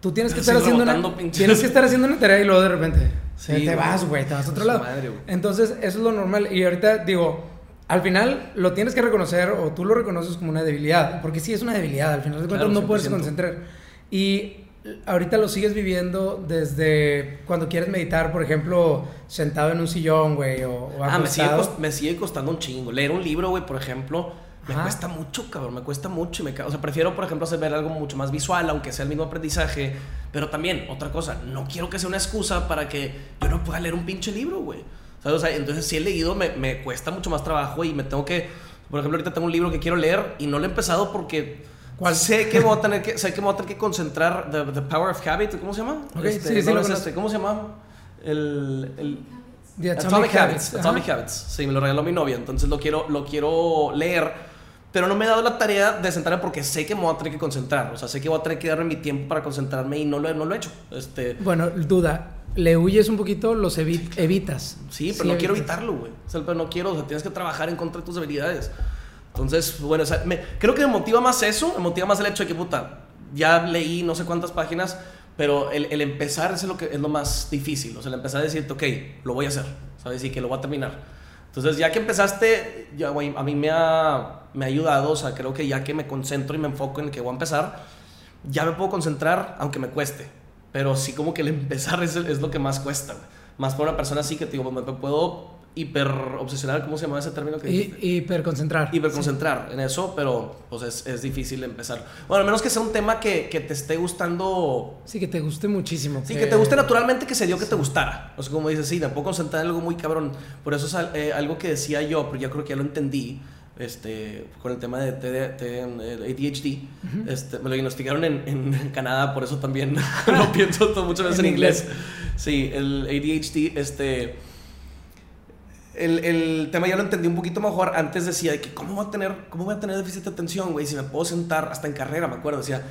tú tienes que estar haciendo una, tienes que estar haciendo una tarea y luego de repente Sí, te, vas, güey, te vas a otro lado. madre. Entonces, eso es lo normal. Y ahorita digo, al final lo tienes que reconocer o tú lo reconoces como una debilidad, porque sí es una debilidad, al final de cuentas Claro, no puedes 100%. concentrar. Y ahorita lo sigues viviendo desde cuando quieres meditar, por ejemplo, sentado en un sillón, güey, o, o Ah, me sigue, me sigue costando un chingo. Leer un libro, güey, por ejemplo, me Ajá. cuesta mucho, cabrón. Me cuesta mucho. y Me, o sea, prefiero, por ejemplo, hacer ver algo mucho más visual, aunque sea el mismo aprendizaje. Pero también, otra cosa, no quiero que sea una excusa para que yo no pueda leer un pinche libro, güey. O sea, entonces, si he leído, me, me cuesta mucho más trabajo y me tengo que. Por ejemplo, ahorita tengo un libro que quiero leer y no lo he empezado porque. ¿Cuál? Sé que voy a tener que, sé que voy a tener que concentrar. The, the Power of Habit, ¿cómo se llama? Ok, Este, sí, sí no, lo este, ¿Cómo se llama? El, el, The Atomic, Habits. Ajá. Atomic Habits. Sí, me lo regaló mi novia, entonces lo quiero, lo quiero leer. Pero no me he dado la tarea de sentarme porque sé que me voy a tener que concentrar. O sea, sé que voy a tener que darme mi tiempo para concentrarme y no lo, no lo he hecho. Este, Bueno, duda, le huyes un poquito, los evi- evitas. sí, pero no quiero evitas. evitarlo, güey. O sea, pero no quiero, o sea, tienes que trabajar en contra de tus debilidades. Entonces, bueno, o sea, me- creo que me motiva más eso, me motiva más el hecho de que, puta, ya leí no sé cuántas páginas, pero el, el empezar es lo, que, es lo más difícil. O sea, el empezar a decirte, ok, lo voy a hacer, ¿sabes? Y que lo voy a terminar. Entonces, ya que empezaste, ya, a mí me ha, me ha ayudado, o sea, creo que ya que me concentro y me enfoco en el que voy a empezar, ya me puedo concentrar, aunque me cueste. Pero sí como que el (laughs) empezar es, es lo que más cuesta. Más para una persona así que, te digo, me me puedo hiper obsesionar, ¿cómo se llama ese término que? Y, hiperconcentrar. hiperconcentrar en eso, pero pues es, es difícil empezar. Bueno, al menos que sea un tema que, que te esté gustando. Sí, que te guste muchísimo. Sí, que te guste naturalmente, que se dio que te gustara. O sea, como dices, sí, puedo concentrar en algo muy cabrón. Por eso es eh, algo que decía yo, pero ya creo que ya lo entendí. Este, con el tema de TD TD, ADHD, este, me lo diagnosticaron en, en (laughs) Canadá, por eso también (laughs) lo (laughs) pienso todo muchas veces en, En inglés. inglés. Sí, el ADHD, este, el, el tema ya lo entendí un poquito mejor. Antes decía de que cómo voy a tener, cómo voy a tener déficit de atención, güey, si me puedo sentar hasta en carrera, me acuerdo, decía,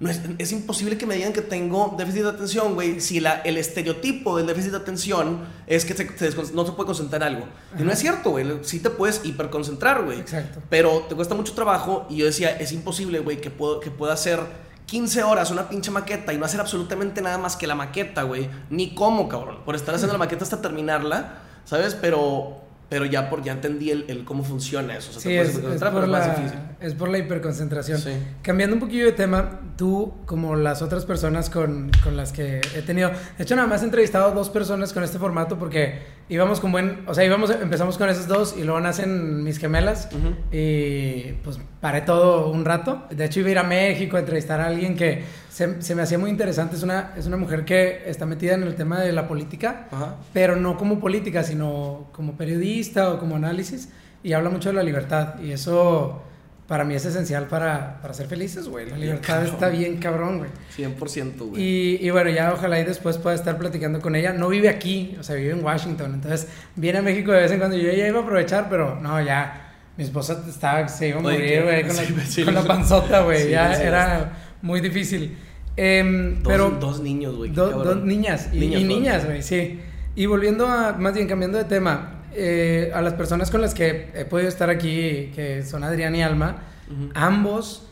no es, es imposible que me digan que tengo déficit de atención, güey, si la, el estereotipo del déficit de atención es que se- se descon- no se puede concentrar en algo. Y no es cierto, güey, sí te puedes hiperconcentrar, güey. Exacto. Pero te cuesta mucho trabajo y yo decía, es imposible, güey, que, puedo, que pueda hacer 15 horas una pinche maqueta y no hacer absolutamente nada más que la maqueta, güey. Ni cómo, cabrón. Por estar haciendo la maqueta hasta terminarla, ¿sabes? Pero, pero ya, por, ya entendí el, el cómo funciona eso. O sea, Sí, es, es hiperconcentrar, por pero es más la, difícil. es por la hiperconcentración. Sí. Cambiando un poquillo de tema, tú, como las otras personas con, con las que he tenido, de hecho, nada más he entrevistado a dos personas con este formato porque íbamos con buen, o sea, íbamos, empezamos con esas dos y luego nacen mis gemelas Ujú. y pues paré todo un rato. De hecho, iba a ir a México a entrevistar a alguien que se, se me hacía muy interesante. Es una, es una mujer que está metida en el tema de la política Ajá. pero no como política, sino como periodista o como análisis, y habla mucho de la libertad, y eso para mí es esencial para, para ser felices, güey. La Bien libertad cabrón. está bien cabrón, güey. 100%, güey. Y, y bueno, ya ojalá y después pueda estar platicando con ella. No vive aquí, o sea, vive en Washington, entonces viene a México de vez en cuando. Yo ya iba a aprovechar, pero no, ya. Mi esposa estaba, se iba a morir, güey, con, Sí, la, sí, con la panzota, güey. Sí, ya era muy difícil. Em, Dos, pero dos niños, güey. Do- dos niñas y niñas, güey, sí. Y volviendo a, más bien cambiando de tema, eh, a las personas con las que he podido estar aquí, que son Adrián y Alma, ambos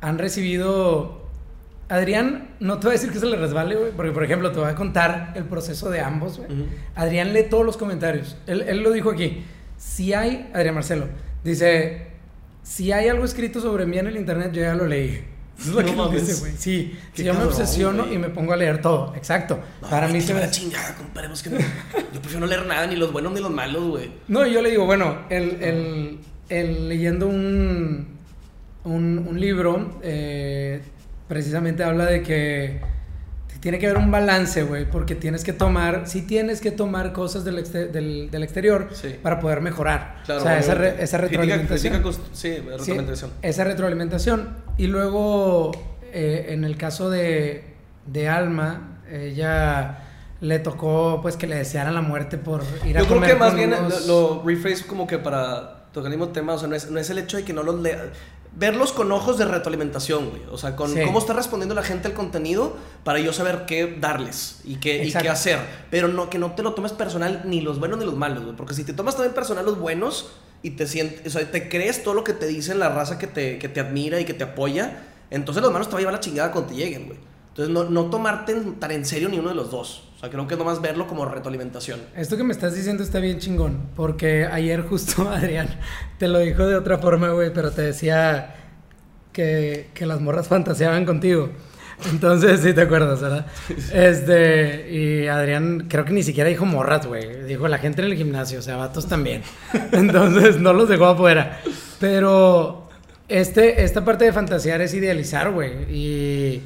han recibido... Adrián, no te voy a decir que se le resbale, güey, porque por ejemplo te voy a contar el proceso de ambos, güey. Adrián lee todos los comentarios. Él, él lo dijo aquí. Si hay, Adrián Marcelo, dice, si hay algo escrito sobre mí en el internet, yo ya lo leí. Eso es lo No que mames. dice, güey. Sí, si yo me cabrón, obsesiono güey. y me pongo a leer todo. Exacto. No, Para mí se me... la chingada, compadre. pues que no- yo prefiero no leer nada, ni los buenos ni los malos, güey. No, yo le digo, bueno, el, el- el leyendo un, un, un libro, eh, precisamente habla de que tiene que haber un balance, güey, porque tienes que tomar, sí tienes que tomar cosas del, del, del exterior Sí. para poder mejorar. Claro, o sea, esa, re- esa retroalimentación. sí, Sí, retroalimentación. esa retroalimentación. Y luego, eh, en el caso de, de Alma, ella le tocó pues que le desearan la muerte por ir a Yo creo que más bien unos- lo, lo rephrase como que para tocar el mismo tema, o sea, no es, no es el hecho de que no los lea. Verlos con ojos de retroalimentación, güey. O sea, con Sí. cómo está respondiendo la gente al contenido para yo saber qué darles y qué, y qué hacer. Pero no, que no te lo tomes personal ni los buenos ni los malos, güey. Porque si te tomas también personal los buenos y te sientes, o sea, te crees todo lo que te dicen la raza que te, que te admira y que te apoya, entonces los malos te va a llevar la chingada cuando te lleguen, güey. Entonces, no, no tomarte en- tan en serio ni uno de los dos. O sea, creo que es nomás verlo como retroalimentación. Esto que me estás diciendo está bien chingón, porque ayer justo (laughs) Adrián te lo dijo de otra forma, güey, pero te decía que, que las morras fantaseaban contigo. Entonces, sí te acuerdas, ¿verdad? Este, y Adrián creo que ni siquiera dijo morras, güey. Dijo la gente en el gimnasio, o sea, vatos también. (laughs) Entonces, no los dejó afuera. Pero este, esta parte de fantasear es idealizar, güey. Y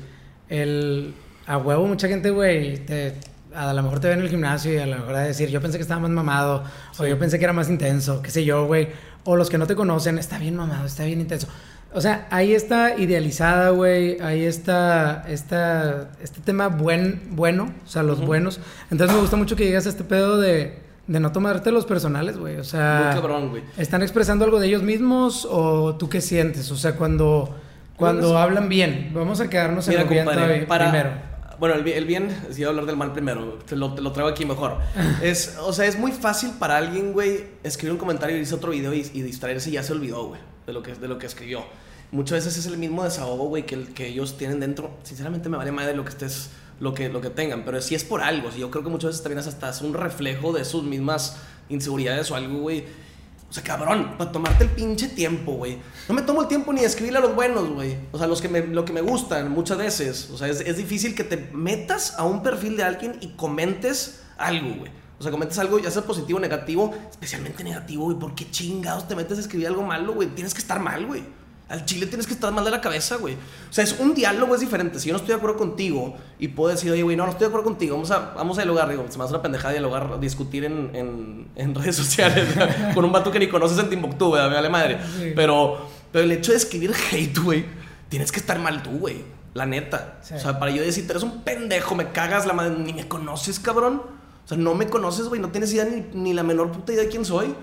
el, a huevo, mucha gente, güey, te- a lo mejor te ve en el gimnasio y a lo mejor a decir, yo pensé que estaba más mamado, o yo pensé que era más intenso, qué sé yo, güey. O los que no te conocen, está bien mamado, está bien intenso. O sea, ahí está idealizada, güey. Ahí está, está este tema buen, bueno, o sea, los buenos. Entonces me gusta mucho que llegas a este pedo de, de no tomarte los personales, güey. O sea, Muy cabrón, güey. ¿están expresando algo de ellos mismos o tú qué sientes? O sea, cuando, cuando hablan bien, vamos a quedarnos en Mira, lo bien compadre, todavía para, primero. Bueno, el, el bien, si iba a hablar del mal primero, te lo, te lo traigo aquí mejor. (laughs) Es, o sea, es muy fácil para alguien, güey, escribir un comentario y irse otro video y, y distraerse y ya se olvidó, güey, de lo que, de lo que escribió. Muchas veces es el mismo desahogo, güey, que, el- que ellos tienen dentro. Sinceramente me vale madre lo que estés, lo que, lo que tengan, pero si es por algo, si yo creo que muchas veces también es hasta es un reflejo de sus mismas inseguridades o algo, güey. O sea, cabrón, para tomarte el pinche tiempo, güey. No me tomo el tiempo ni de escribirle a los buenos, güey. O sea, los que me, lo que me gustan muchas veces. O sea, es, es difícil que te metas a un perfil de alguien y comentes algo, güey. O sea, comentes algo, ya sea positivo o negativo, especialmente negativo, güey. ¿Por qué chingados te metes a escribir algo malo, güey? Tienes que estar mal, güey. Al chile tienes que estar mal de la cabeza, güey. O sea, es un diálogo, es diferente. Si yo no estoy de acuerdo contigo y puedo decir, oye, güey, no, no estoy de acuerdo contigo, vamos a, vamos a dialogar. Digo, se me hace una pendejada dialogar, discutir en, en, en (laughs) redes sociales ¿verdad? con un vato que ni conoces en Timbuktu, ¿verdad? Me vale madre. Sí. Pero, pero el hecho de escribir hate, güey, tienes que estar mal tú, güey. La neta. Sí. O sea, para yo decirte, eres un pendejo, me cagas la madre, ni me conoces, cabrón. O sea, no me conoces, güey, no tienes idea ni, ni la menor puta idea de quién soy.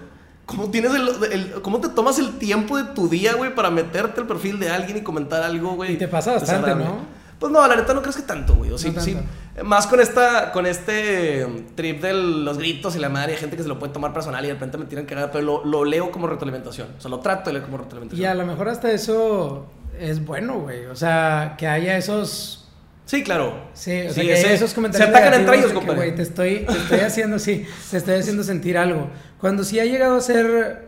¿Cómo, tienes el, el- ¿Cómo te tomas el tiempo de tu día, güey, para meterte al perfil de alguien y comentar algo, güey? Y te pasa bastante? ¿no? Pues no, la neta no crees que tanto, güey. O sí, No sí. Más con esta, con este um, trip de los gritos y la madre, hay gente que se lo puede tomar personal y de repente me tiran cagada, pero lo, lo leo como retroalimentación. O sea, lo trato de leer como retroalimentación. Y a lo mejor hasta eso es bueno, güey. O sea, que haya esos Sí, claro. Sí, o sea, Sí, que ese- hay esos comentarios. Se atacan entre ellos, compadre. güey, te estoy, te estoy haciendo, sí, te estoy haciendo sentir algo. Cuando sí ha llegado a ser,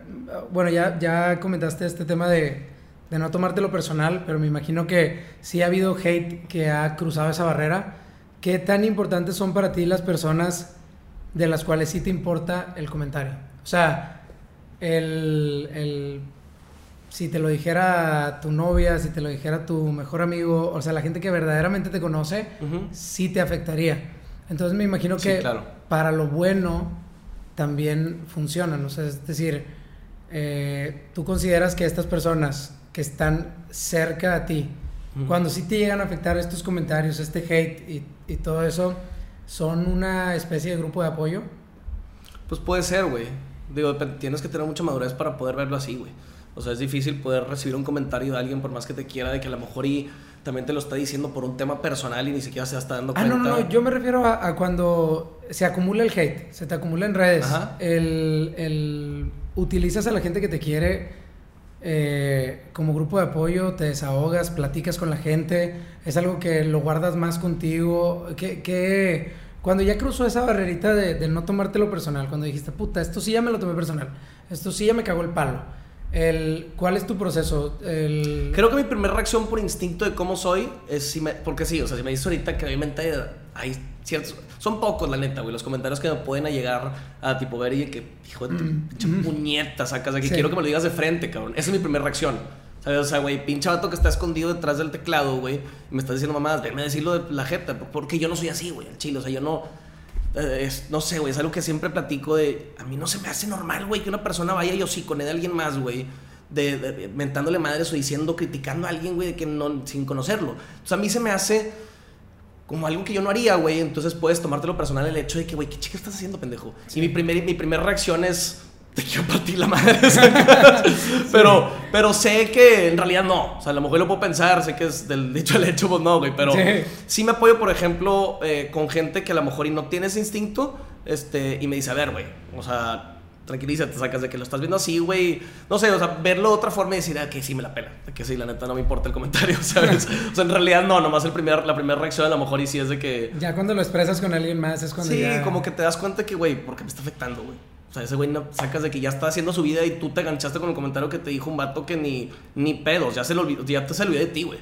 bueno, ya, ya comentaste este tema de, de no tomártelo personal, pero me imagino que sí ha habido hate que ha cruzado esa barrera. ¿Qué tan importantes son para ti las personas de las cuales sí te importa el comentario? O sea, el, el si te lo dijera tu novia, si te lo dijera tu mejor amigo, o sea, la gente que verdaderamente te conoce, Ujú. sí te afectaría. Entonces me imagino Sí, que claro. para lo bueno también funcionan. O sea, es decir, eh, tú consideras que estas personas que están cerca a ti, cuando sí te llegan a afectar estos comentarios, este hate y, y todo eso, son una especie de grupo de apoyo. Pues puede ser, güey. Digo, tienes que tener mucha madurez para poder verlo así, güey. O sea, es difícil poder recibir un comentario de alguien por más que te quiera, de que a lo mejor y también te lo está diciendo por un tema personal y ni siquiera se está dando Ah, cuenta. no, no, no, yo me refiero a, a cuando se acumula el hate, se te acumula en redes. El, el- utilizas a la gente que te quiere eh, como grupo de apoyo, te desahogas, platicas con la gente, es algo que lo guardas más contigo. Que, que cuando ya cruzó esa barrerita de, de no tomártelo personal, cuando dijiste, puta, esto sí ya me lo tomé personal, esto sí ya me cagó el palo. El, ¿Cuál es tu proceso? El... Creo que mi primera reacción por instinto de cómo soy es si me, porque sí, o sea, si me dices ahorita que obviamente hay ciertos, son pocos la neta, güey, los comentarios que me pueden llegar a tipo ver y que, hijo de tu Mm, pinche mm. puñeta, sacas aquí, Sí. quiero que me lo digas de frente, cabrón. Esa es mi primera reacción. ¿Sabes? O sea, güey, pinche vato que está escondido detrás del teclado, güey, y me está diciendo mamadas, a decirlo de la jeta, porque yo no soy así, güey, al chile, o sea, yo no. Eh, es- no sé, güey, es algo que siempre platico de. A mí no se me hace normal, güey, que una persona vaya y hocicone de alguien más, güey. De, de- mentándole madres o diciendo, criticando a alguien, güey, de que no, sin conocerlo. Entonces a mí se me hace como algo que yo no haría, güey. Entonces puedes tomártelo personal el hecho de que, güey, ¿qué chica estás haciendo, pendejo? Y mi primer, mi primera reacción es, te quiero partir la madre. (laughs) pero, pero sé que en realidad no. O sea, a lo mejor lo puedo pensar, sé que es del dicho al hecho, pues no, güey. Pero Sí. sí, me apoyo, por ejemplo, eh, con gente que a lo mejor y no tiene ese instinto este, y me dice, a ver, güey, o sea... Tranquilízate, sacas de que lo estás viendo así, güey. No sé, o sea, verlo de otra forma y decir, ah, que sí me la pela. Que sí, la neta no me importa el comentario, (laughs) ¿sabes? o sea, en realidad no, nomás el primer, la primera reacción a lo mejor y sí es de que. Ya cuando lo expresas con alguien más es cuando Sí, ya... como que te das cuenta que, güey, ¿por qué me está afectando, güey? O sea, ese güey no sacas de que ya está haciendo su vida y tú te enganchaste con el comentario que te dijo un vato que ni, ni pedos, ya se lo olvidó, ya te se olvidó de ti, güey.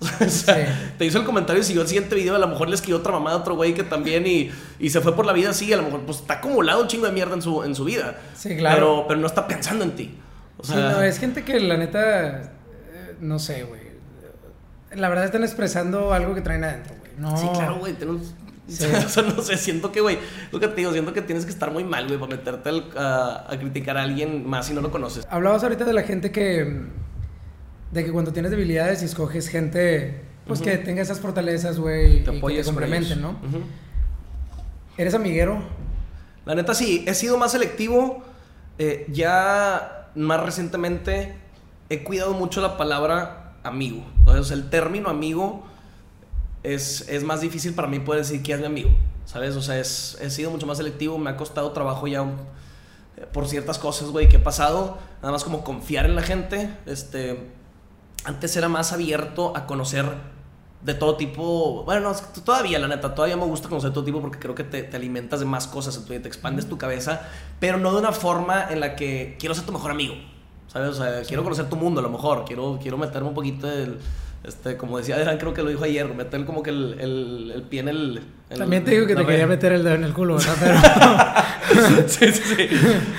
(laughs) O sea, Sí. te hizo el comentario y siguió el siguiente video, a lo mejor le escribió otra mamá a otro güey que también y, y se fue por la vida así, a lo mejor pues está acumulado un chingo de mierda en su, en su vida. Sí, claro. Pero, pero no está pensando en ti. O sea, Sí, no, es gente que la neta, eh, no sé, güey. La verdad están expresando algo que traen adentro, güey. No. Sí, claro, güey. tenemos- Sí. (laughs) O sea, no sé, siento que, güey, lo que te digo, siento que tienes que estar muy mal, güey, para meterte al- a, a criticar a alguien más si no lo conoces. Hablabas ahorita de la gente que. De que cuando tienes debilidades y escoges gente. Pues que tenga esas fortalezas, güey. Y que te complementen, ¿no? ¿Eres amiguero? La neta sí, he sido más selectivo. eh, ya más recientemente he cuidado mucho la palabra amigo. Sea, el término amigo es, es más difícil para mí poder decir que es mi amigo. ¿Sabes? O sea, es, he sido mucho más selectivo. Me ha costado trabajo ya un- eh, por ciertas cosas, güey, que he pasado. Nada más como confiar en la gente. Este, antes era más abierto a conocer de todo tipo. Bueno, no, todavía, la neta, todavía me gusta conocer todo tipo porque creo que te, te alimentas de más cosas en tu vida, te expandes tu cabeza, pero no de una forma en la que quiero ser tu mejor amigo. ¿Sabes? O sea, quiero conocer tu mundo a lo mejor, quiero, quiero meterme un poquito del. Este, como decía Adrián, creo que lo dijo ayer, meter como que el, el, el pie en el. en También te digo que te quería meter el dedo en el culo, ¿verdad? (laughs) Pero. sí, sí, sí.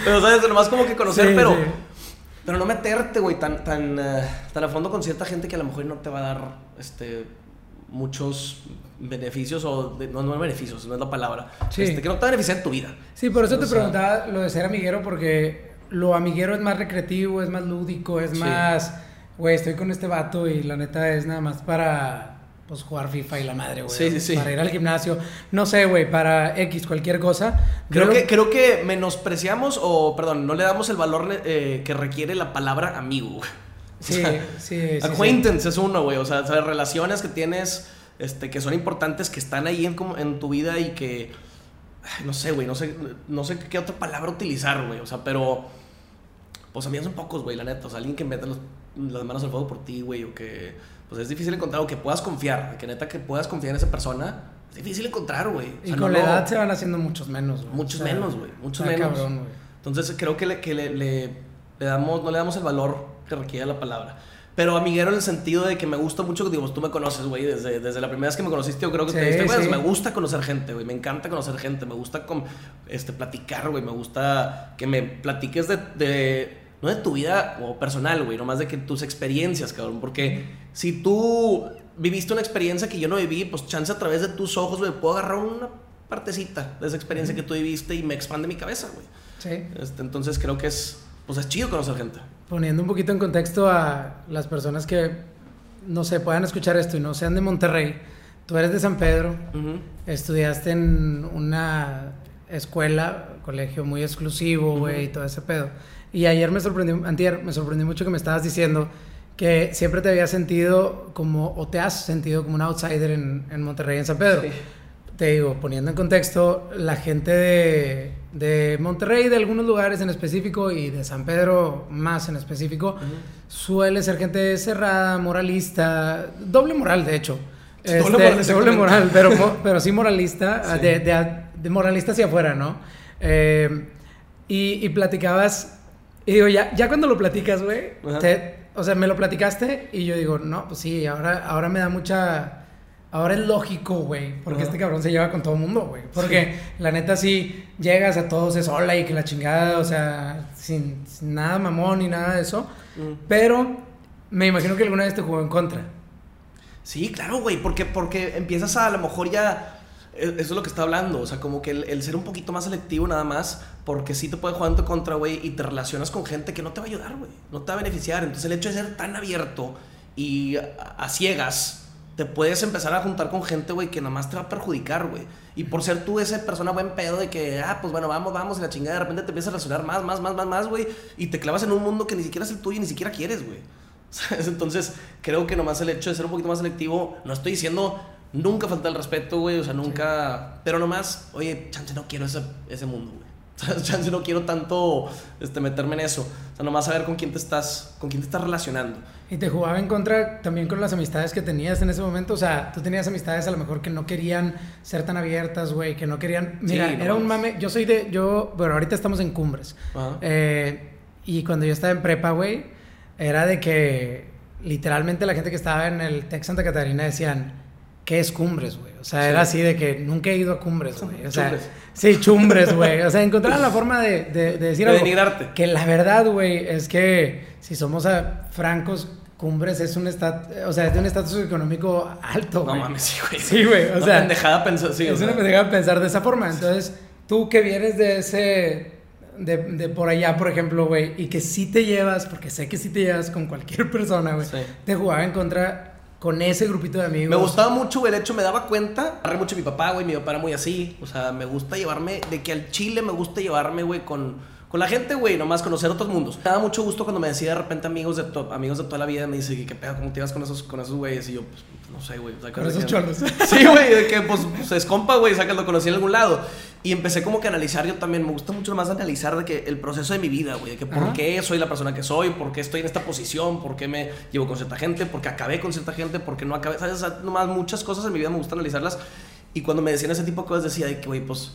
Pero, ¿sabes? Nomás como que conocer, Sí, pero. sí. Pero no meterte, güey, tan, tan, eh, tan a fondo con cierta gente que a lo mejor no te va a dar este, muchos beneficios o... de- no, no beneficios, no es la palabra. Sí. Este, que no te va a beneficiar en tu vida. Sí, por eso te sea, preguntaba lo de ser amiguero, porque lo amiguero es más recreativo, es más lúdico, es Sí. más, güey, estoy con este vato y la neta es nada más para, pues, jugar FIFA y la madre, güey. Sí, sí, sí. Para ir al gimnasio, no sé, güey, para X, cualquier cosa. Creo que, creo que menospreciamos o, perdón, no le damos el valor eh, que requiere la palabra amigo. güey. O Sí, sea, sí, sí, sí. acquaintance es uno, güey. O sea, ¿sabes? relaciones que tienes este, que son importantes, que están ahí en, en tu vida y que. no sé, güey. No sé, no sé qué otra palabra utilizar, güey. O sea, pero. Pues amigos son pocos, güey, la neta. O sea, alguien que meta los- las manos al fuego por ti, güey. O que. Pues es difícil encontrar. O que puedas confiar. Que neta que puedas confiar en esa persona. Es difícil encontrar, güey. O Y sea, con no la lo- edad se van haciendo muchos menos, güey. Muchos O sea, menos, güey. Muchos menos. cabrón, güey. Entonces creo que, le, que le, le- le damos, no le damos el valor que requiere la palabra. Pero amiguero en el sentido de que me gusta mucho, digo, tú me conoces, güey, desde, desde la primera vez que me conociste, yo creo que Sí, te diste cuenta, sí. me gusta conocer gente, güey, me encanta conocer gente, me gusta com- este, platicar, güey, me gusta que me platiques de, de- no de tu vida o personal, güey, nomás de que tus experiencias, cabrón, porque si tú viviste una experiencia que yo no viví, pues chance a través de tus ojos, güey, puedo agarrar una partecita de esa experiencia que tú viviste y me expande mi cabeza, güey. Sí. Este, entonces creo que es, pues es chido conocer gente. Poniendo un poquito en contexto a las personas que, no sé, puedan escuchar esto y no sean de Monterrey. Tú eres de San Pedro, estudiaste en una escuela, colegio muy exclusivo, güey, y todo ese pedo. Y ayer me sorprendió, antier, me sorprendió mucho que me estabas diciendo que siempre te habías sentido como, o te has sentido como un outsider en, en Monterrey, en San Pedro. Sí. Te digo, poniendo en contexto, la gente de, de Monterrey, de algunos lugares en específico y de San Pedro más en específico, suele ser gente cerrada, moralista, doble moral de hecho. Sí, doble Este, moral, doble exactamente. moral, pero, pero sí moralista, (laughs) Sí. De, de- de moralista hacia afuera, ¿no? Eh, y, y platicabas Y digo, ya, ya cuando lo platicas, güey, o sea, me lo platicaste y yo digo, no, pues sí, ahora, ahora me da mucha... Ahora es lógico, güey, porque Ajá. este cabrón se lleva con todo el mundo, güey. Porque la neta sí llegas a todos es hola y que la chingada, o sea, sin, sin nada mamón ni nada de eso. Mm. Pero me imagino que alguna vez te jugó en contra. Sí, claro, güey, porque, porque empiezas a a lo mejor ya... eh, Eso es lo que está hablando, o sea, como que el, ser un poquito más selectivo nada más, porque sí te puede jugar en tu contra, güey, y te relacionas con gente que no te va a ayudar, güey, no te va a beneficiar. Entonces el hecho de ser tan abierto y a, ciegas, te puedes empezar a juntar con gente, güey, que nada más te va a perjudicar, güey. Y por ser tú esa persona buen pedo de que, ah, pues bueno, vamos, vamos, y la chingada, de repente te empiezas a relacionar más, más, más, más, más, güey, y te clavas en un mundo que ni siquiera es el tuyo y ni siquiera quieres, güey. (laughs) Entonces, creo que nomás el hecho de ser un poquito más selectivo, no estoy diciendo nunca falta el respeto, güey, o sea, nunca, pero nomás, oye, chance no quiero ese, ese mundo, güey. (laughs) Chance no quiero tanto este, meterme en eso. O sea, nomás saber con quién te estás, con quién te estás relacionando. Y te jugaba en contra también con las amistades que tenías en ese momento. O sea, tú tenías amistades a lo mejor que no querían ser tan abiertas, güey, que no querían. Mira, Sí, no era un mame. Yo soy de. Yo, bueno, ahorita estamos en cumbres. Eh, y cuando yo estaba en prepa, güey, era de que literalmente la gente que estaba en el Tec Santa Catarina decían, ¿qué es cumbres, güey? O sea, Sí. era así de que nunca he ido a cumbres, güey. O sea, Chumbres. sí, chumbres, güey. O sea, encontraron la forma de, de- de decir De algo. denigrarte. Que la verdad, güey, es que si somos a francos, Cumbres es un estat, o sea, es de un estatus económico alto, No mames, sí, güey. Sí, güey, o Una sea, pendejada pensar, sí, o es sea. una pendejada pensar de esa forma. Entonces, tú que vienes de ese, de, de por allá, por ejemplo, güey, y que sí te llevas, porque sé que sí te llevas con cualquier persona, güey, Sí. te jugaba en contra con ese grupito de amigos. Me gustaba mucho. De hecho, me daba cuenta. Agarré mucho a mi papá, güey. Mi papá era muy así. O sea, me gusta llevarme. De que al chile me gusta llevarme, güey, con, con la gente, güey. Nomás conocer otros mundos. Me daba mucho gusto cuando me decía de repente amigos de, to- amigos de toda la vida. Me dice, ¿qué pedo? ¿Cómo te ibas con esos, con esos güeyes? Y yo, pues, no sé, güey. Con esos cholos. (laughs) Sí, güey, de que pues, pues es compa, güey, o sea, que lo conocí en algún lado. Y empecé como que a analizar yo también, me gusta mucho más analizar de que el proceso de mi vida, güey, de que por Ajá. qué soy la persona que soy, por qué estoy en esta posición, por qué me llevo con cierta gente, por qué acabé con cierta gente, por qué no acabé, ¿sabes? O sea, nomás muchas cosas en mi vida me gusta analizarlas. Y cuando me decían ese tipo de cosas decía de que, güey, pues,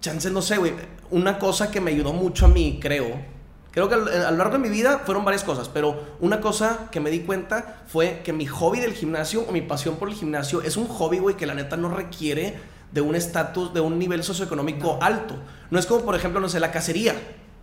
chance, no sé, güey, una cosa que me ayudó mucho a mí, creo, Creo que a lo a lo largo de mi vida fueron varias cosas, pero una cosa que me di cuenta fue que mi hobby del gimnasio o mi pasión por el gimnasio es un hobby, güey, que la neta no requiere de un estatus, de un nivel socioeconómico alto. No es como, por ejemplo, no sé, la cacería.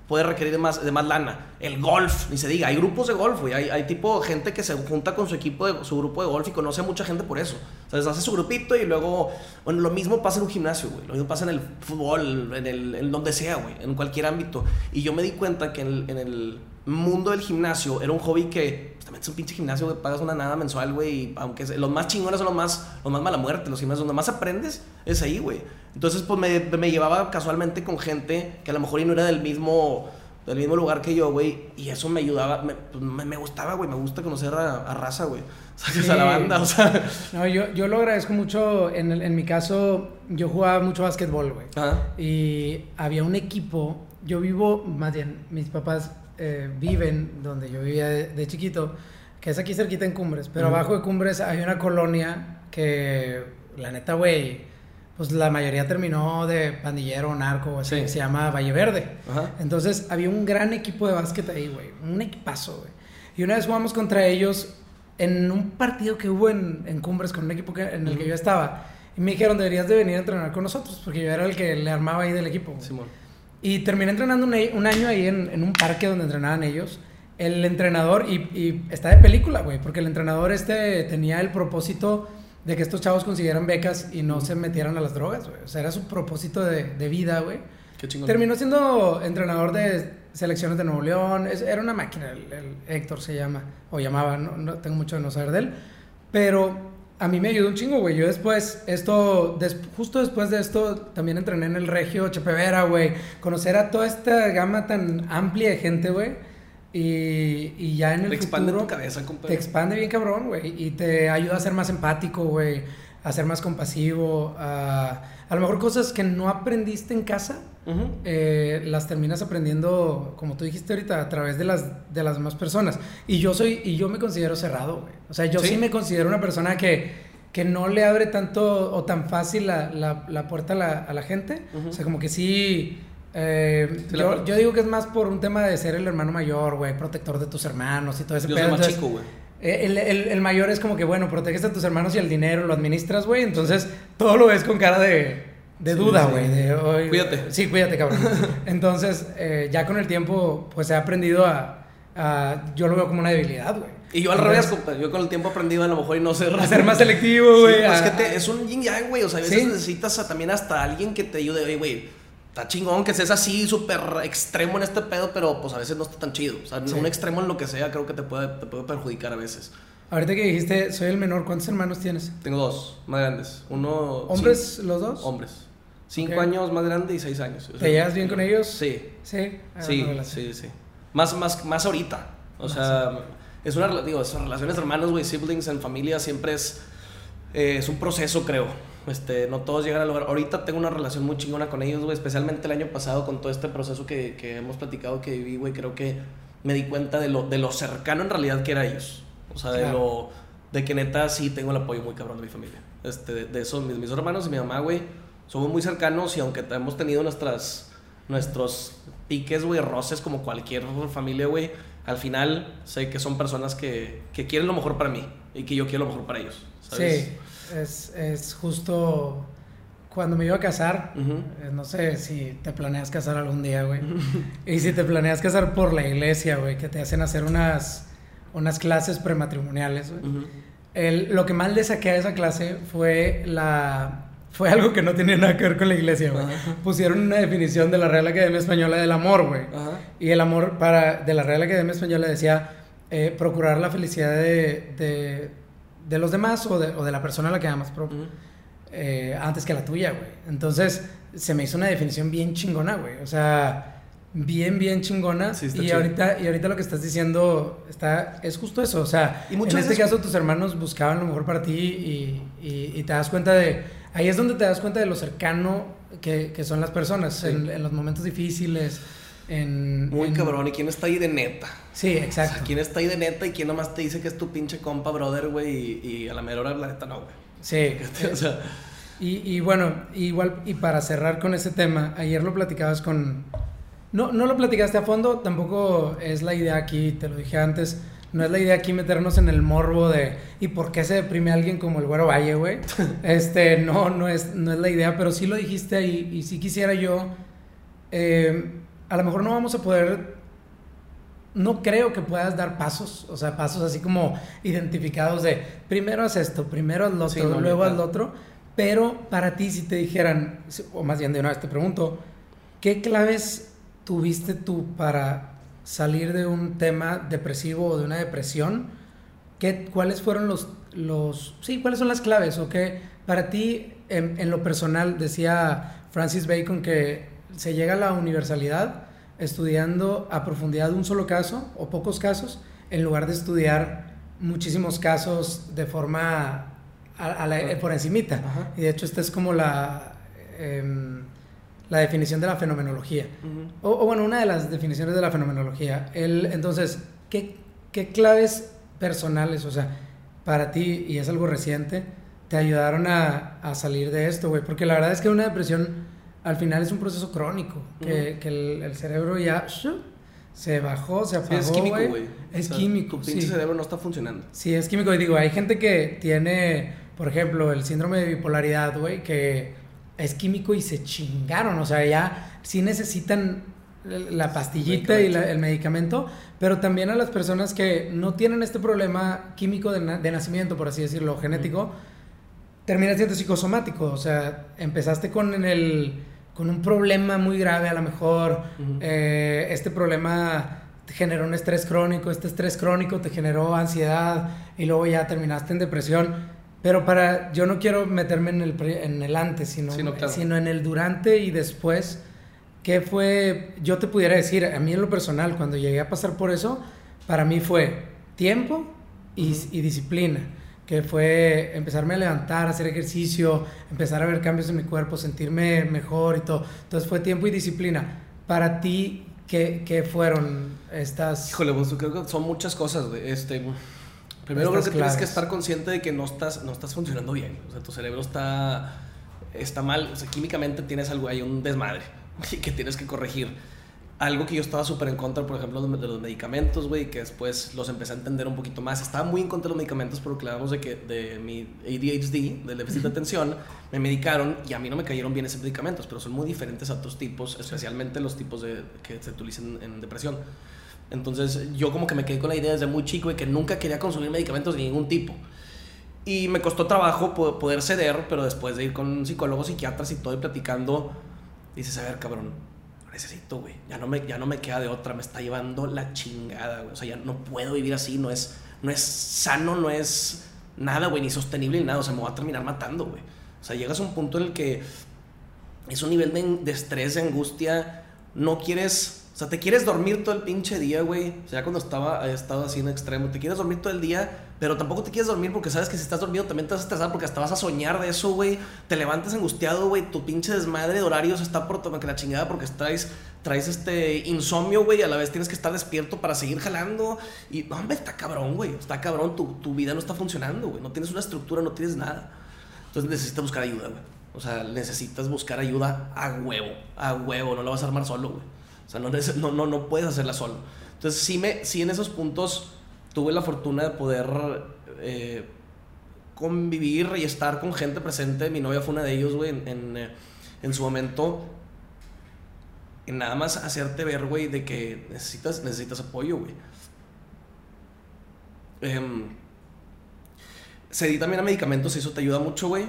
Puede requerir más, de más lana. El golf, ni se diga. Hay grupos de golf, güey. Hay, tipo gente que se junta con su equipo, de, su grupo de golf y conoce a mucha gente por eso. O sea, hace su grupito y luego... Bueno, lo mismo pasa en un gimnasio, güey. Lo mismo pasa en el fútbol, en, el, en donde sea, güey. En cualquier ámbito. Y yo me di cuenta que en el, mundo del gimnasio era un hobby que... Pues, metes a un pinche gimnasio, güey. Pagas una nada mensual, güey. Y aunque los más chingones son los más, los más mala muerte. Los gimnasios donde más aprendes es ahí, güey. Entonces, pues me, me llevaba casualmente con gente que a lo mejor y no era del mismo del mismo lugar que yo, güey, y eso me ayudaba, me, pues, me, me gustaba, güey, me gusta conocer a, a raza, güey. (laughs) Sí. A la banda, o sea, No, yo, yo lo agradezco mucho. En, el- en mi caso, yo jugaba mucho básquetbol, güey. Ajá. Y había un equipo. Yo vivo, más bien, mis papás eh, viven donde yo vivía de, de chiquito, que es aquí cerquita en Cumbres. Pero abajo de Cumbres hay una colonia que, la neta, güey, pues la mayoría terminó de pandillero, narco, así, Sí. se llama Valle Verde. Ajá. Entonces había un gran equipo de básquet ahí, güey. Un equipazo, güey. Y una vez jugamos contra ellos en un partido que hubo en, en Cumbres con un equipo que- en el que yo estaba. Y me dijeron, deberías de venir a entrenar con nosotros, porque yo era el que le armaba ahí del equipo. Simón. Y terminé entrenando un, un año ahí en, en un parque donde entrenaban ellos. El entrenador, y, y está de película, güey, porque el entrenador este tenía el propósito de que estos chavos consiguieran becas y no se metieran a las drogas, güey. O sea, era su propósito de, de vida, güey. Qué chingón. Terminó siendo entrenador de selecciones de Nuevo León. Es- era una máquina, el, el Héctor se llama, o llamaba, no, no tengo mucho de no saber de él. Pero a mí me ayudó un chingo, güey. Yo después, esto, des- justo después de esto, también entrené en el Regio Chepevera, güey. Conocer a toda esta gama tan amplia de gente, güey. Y, y ya en el Te expande futuro... tu cabeza, compa. Te expande bien cabrón, güey. Y te ayuda a ser más empático, güey. A ser más compasivo. A, a lo mejor cosas que no aprendiste en casa, Ujú. eh, las terminas aprendiendo, como tú dijiste ahorita, a través de las, de las demás personas. Y yo soy, y yo me considero cerrado, güey. O sea, yo sí, ¿Sí? me considero una persona que, que no le abre tanto o tan fácil la, la- la puerta a la, a la gente. Ujú. O sea, como que sí, Eh, Sí, yo, digo que es más por un tema de ser el hermano mayor, güey, protector de tus hermanos y todo ese Yo pedo. soy más Entonces, chico, güey. eh, El, el- el mayor es como que, bueno, proteges a tus hermanos y el dinero lo administras, güey. Entonces, todo lo ves con cara de, de Sí, duda, sí. güey. "Oye, Cuídate. Sí, cuídate, cabrón. (laughs) Entonces, eh, ya con el tiempo, pues he aprendido a, a- Yo lo veo como una debilidad, güey. Y yo al Entonces, revés, compa. Yo con el tiempo he aprendido a lo mejor y no ser... A ser más selectivo, Sí, güey. pues es a- que te- es un yin yang, güey. O sea, a veces Sí. necesitas a- también hasta alguien que te ayude. Güey, está chingón que seas así, súper extremo en este pedo, pero pues a veces no está tan chido. O sea, Sí. un extremo en lo que sea creo que te puede, te puede perjudicar a veces. Ahorita que dijiste, soy el menor, ¿cuántos hermanos tienes? Tengo dos más grandes. Uno. ¿Hombres los dos? hombres. Cinco años más grande y seis años. O sea, ¿Te llevas bien con ellos? Sí. Sí. Ah, Sí, sí, sí. Más, más, más ahorita. O sea, es una, digo, esas relaciones de hermanos, güey, siblings en familia siempre es, eh, es un proceso, creo. Este, no todos llegan a lograr. Ahorita tengo una relación muy chingona con ellos, güey, especialmente el año pasado con todo este proceso que, que hemos platicado que viví, güey, creo que me di cuenta de lo, de lo cercano en realidad que era ellos. O sea, de Claro. lo, de que neta sí tengo el apoyo muy cabrón de mi familia. Este, de, de eso, mis, mis hermanos y mi mamá, güey, somos muy cercanos y aunque hemos tenido nuestras, nuestros piques, güey, roces como cualquier familia, güey, al final sé que son personas que, que quieren lo mejor para mí y que yo quiero lo mejor para ellos. ¿sabes? Sí, es, es justo cuando me iba a casar, eh, no sé si te planeas casar algún día, güey. (laughs) y si te planeas casar por la iglesia, güey, que te hacen hacer unas, unas clases prematrimoniales, güey. El- lo que más le saqué a esa clase fue la... Fue algo que no tenía nada que ver con la iglesia, güey. Pusieron una definición de la Real Academia Española del amor, güey. Y el amor para, de la Real Academia Española decía eh, procurar la felicidad de, de, de los demás o de, o de la persona a la que amas pro- Ujú. eh, antes que la tuya, güey. Entonces se me hizo una definición bien chingona, güey. O sea, bien, bien chingona. Sí, está y, chido. ahorita, y ahorita lo que estás diciendo está, es justo eso. O sea, Y en este veces- caso tus hermanos buscaban lo mejor para ti y, y- y te das cuenta de... Ahí es donde te das cuenta de lo cercano que, que son las personas Sí. en, en los momentos difíciles. En, Muy en- cabrón. ¿Y quién está ahí de neta? Sí, O sea, exacto. ¿quién está ahí de neta y quién nomás te dice que es tu pinche compa, brother, güey? Y, y a la mera hora, la neta, no, güey. Sí. (laughs) O sea, Y, y bueno, igual, y para cerrar con ese tema, ayer lo platicabas con... No, no lo platicaste a fondo, tampoco es la idea aquí, te lo dije antes, no es la idea aquí meternos en el morbo de ¿y por qué se deprime alguien como el Güero Valle, güey? (laughs) Este, no, no es, no es la idea, pero sí lo dijiste ahí y sí quisiera yo, eh, a lo mejor no vamos a poder no creo que puedas dar pasos, o sea, pasos así como identificados de primero haz esto, primero haz lo Sí, otro, no, luego haz lo otro. Pero para ti, si te dijeran, o más bien de una vez te pregunto, ¿qué claves tuviste tú para salir de un tema depresivo o de una depresión? ¿Qué, ¿Cuáles fueron los, los... Sí, cuáles son las claves? ¿O qué para ti, en, en lo personal, decía Francis Bacon que se llega a la universalidad estudiando a profundidad un solo caso o pocos casos, en lugar de estudiar muchísimos casos de forma a- a la- por encimita. Ajá. Y de hecho esta es como la, em, la definición de la fenomenología. O, o bueno, una de las definiciones de la fenomenología. El, entonces, ¿qué, qué claves personales, o sea, para ti, y es algo reciente, te ayudaron a, a salir de esto, güey? Porque la verdad es que una depresión al final es un proceso crónico, que, el, el cerebro ya se bajó, se Sí, apagó, es químico, güey. Es O sea, químico, Tu pinche sí. cerebro no está funcionando. Sí, es químico. Y digo, hay gente que tiene, por ejemplo, el síndrome de bipolaridad, güey, que es químico y se chingaron. O sea, ya sí necesitan la pastillita y la- el medicamento, pero también a las personas que no tienen este problema químico de, na- de nacimiento, por así decirlo, genético, termina siendo psicosomático. O sea, empezaste con el con un problema muy grave a lo mejor. Eh, este problema te generó un estrés crónico, este estrés crónico te generó ansiedad y luego ya terminaste en depresión. Pero para, yo no quiero meterme en el, en el antes, sino, Sí, no, claro. sino en el durante y después. ¿Qué fue? Yo te pudiera decir, a mí en lo personal, cuando llegué a pasar por eso, para mí fue tiempo y disciplina. Que fue empezarme a levantar, hacer ejercicio, empezar a ver cambios en mi cuerpo, sentirme mejor y todo. Entonces fue tiempo y disciplina. Para ti, ¿qué, qué fueron estas? Híjole, pues creo que son muchas cosas, güey. Este, primero creo que tienes que estar consciente de que no estás, no estás funcionando bien. O sea, tu cerebro está, está mal. O sea, químicamente tienes algo ahí, un desmadre. (laughs) que tienes que corregir. Algo que yo estaba súper en contra, por ejemplo, de los medicamentos, güey, que después los empecé a entender un poquito más. Estaba muy en contra de los medicamentos porque hablamos de que de mi ADHD, del déficit de atención, me medicaron y a mí no me cayeron bien esos medicamentos, pero son muy diferentes a otros tipos, especialmente los tipos de, que se utilizan en depresión. Entonces yo como que me quedé con la idea desde muy chico de que nunca quería consumir medicamentos de ningún tipo. Y me costó trabajo poder ceder, pero después de ir con psicólogos, psiquiatras y todo y platicando, dices, a ver, cabrón, necesito, güey. Ya, no me, ya no me queda de otra, me está llevando la chingada, güey. O sea, ya no puedo vivir así, no es, no es sano, no es nada, güey, ni sostenible ni nada. O sea, me voy a terminar matando, güey. O sea, llegas a un punto en el que es un nivel de, estrés, de angustia, no quieres o sea, te quieres dormir todo el pinche día, güey. O sea, cuando estaba, así en extremo, te quieres dormir todo el día, pero tampoco te quieres dormir porque sabes que si estás dormido también te vas a estresar porque hasta vas a soñar de eso, güey. Te levantas angustiado, güey. Tu pinche desmadre de horarios está por que la chingada porque traes, traes este insomnio, güey. A la vez tienes que estar despierto para seguir jalando. Y, hombre, está cabrón, güey. Está cabrón. Tu, tu vida no está funcionando, güey. No tienes una estructura, no tienes nada. Entonces necesitas buscar ayuda, güey. O sea, necesitas buscar ayuda a huevo. A huevo. No lo vas a armar solo, güey. O sea, no, no, no, puedes hacerla solo. Entonces, sí, me, sí en esos puntos tuve la fortuna de poder eh, convivir y estar con gente presente. Mi novia fue una de ellos, güey, en, en, en, su momento. En nada más hacerte ver, güey, de que necesitas, necesitas apoyo, güey. Eh, se di también a medicamentos y eso te ayuda mucho, güey.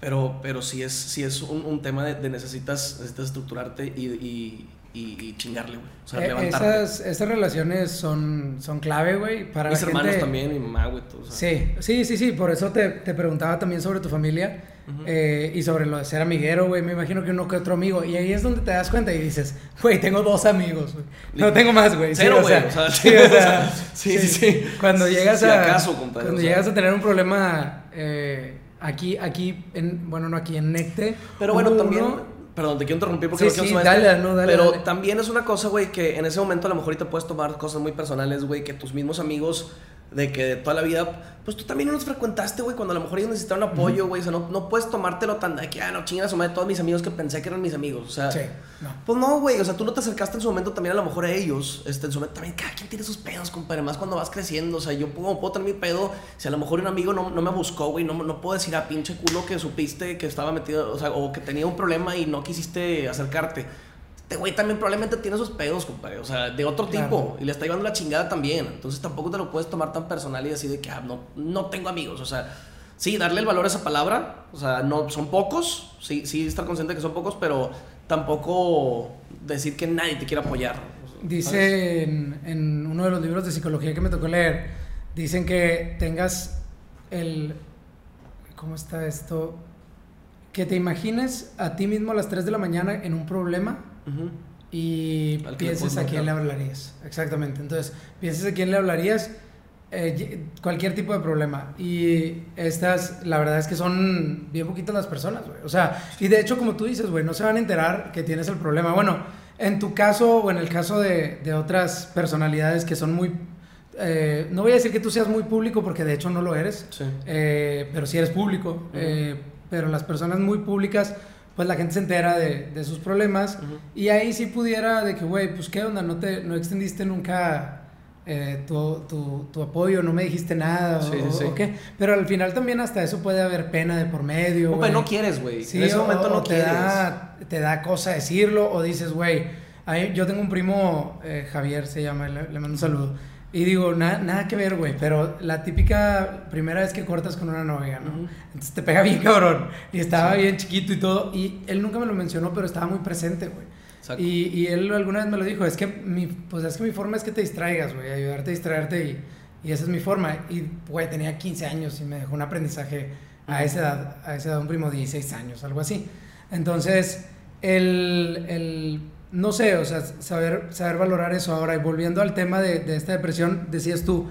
Pero, pero sí es, sí es un, tema de, necesitas, necesitas estructurarte y, y y, chingarle, güey. O sea, eh, Esas, esas relaciones son, son clave, güey. Para Mis hermanos también, mi mamá, güey. Sí, sí, sí, sí. Por eso te, te preguntaba también sobre tu familia eh, y sobre lo de ser amiguero, güey. Me imagino que uno que otro amigo. Y ahí es donde te das cuenta y dices, güey, tengo dos amigos, güey. No tengo más, güey. Cero, güey. (laughs) Sí, (laughs) o sea, sí, sí, sí, Cuando llegas a. Acaso, cuando llegas a tener un problema. Eh, aquí, aquí, en, bueno, no aquí, en Necte. Pero bueno, también Perdón, te quiero interrumpir porque sí, no quiero sí, dale, no, dale, Pero también es una cosa, güey, que en ese momento a lo mejor te puedes tomar cosas muy personales, güey, que tus mismos amigos de que de toda la vida, pues tú también no los frecuentaste, güey, cuando a lo mejor ellos necesitaron apoyo, güey, o sea, no, no, puedes tomártelo tan de que, ah, no, chingas, de todos mis amigos que pensé que eran mis amigos, o sea, sí, no. pues no, güey, o sea, tú no te acercaste en su momento también a lo mejor a ellos, este, en su momento también, cada quien tiene sus pedos, compadre, más cuando vas creciendo, o sea, yo puedo, puedo tener mi pedo, si a lo mejor un amigo no, no me buscó, güey, no, no puedo decir a ah, pinche culo que supiste que estaba metido, o sea, o que tenía un problema y no quisiste acercarte este güey también probablemente tiene sus pedos, compadre. O sea, de otro tipo. Y le está llevando la chingada también. Entonces tampoco te lo puedes tomar tan personal y decir de que ah, no, no tengo amigos. O sea, sí, darle el valor a esa palabra. O sea, no, son pocos. Sí, sí, estar consciente de que son pocos, pero tampoco decir que nadie te quiere apoyar. Dice en, en, uno de los libros de psicología que me tocó leer, dicen que tengas el... ¿Cómo está esto? Que te imagines a ti mismo a las 3 de la mañana en un problema y pienses a quién le hablarías. Exactamente. Entonces, pienses a quién le hablarías eh, cualquier tipo de problema. Y estas, la verdad es que son bien poquitas las personas, güey. O sea, y de hecho, como tú dices, güey, no se van a enterar que tienes el problema. Bueno, en tu caso o en el caso de, de otras personalidades que son muy... Eh, no voy a decir que tú seas muy público porque de hecho no lo eres, eh, pero sí eres público. pero las personas muy públicas pues la gente se entera de, de sus problemas y ahí sí pudiera de que, güey, pues qué onda, no, te, no extendiste nunca eh, tu, tu, tu, apoyo, no me dijiste nada o, qué. Pero al final también hasta eso puede haber pena de por medio. No, no quieres, güey. en ese momento no te quieres. Da, te da cosa decirlo o dices, güey, yo tengo un primo, eh, Javier se llama, le, le mando un saludo y digo, nada que ver, güey, pero la típica primera vez que cortas con una novia, ¿no? Entonces te pega bien cabrón. Y estaba bien chiquito y todo. Y él nunca me lo mencionó, pero estaba muy presente, güey. Y, y, él alguna vez me lo dijo, es que mi, pues es que mi forma es que te distraigas, güey, ayudarte a distraerte y, y, esa es mi forma. Y, güey, tenía 15 años y me dejó un aprendizaje a esa edad, a esa edad, un primo de 16 años, algo así. Entonces, el, el no sé, o sea, saber, saber valorar eso ahora. Y volviendo al tema de, de esta depresión, decías tú,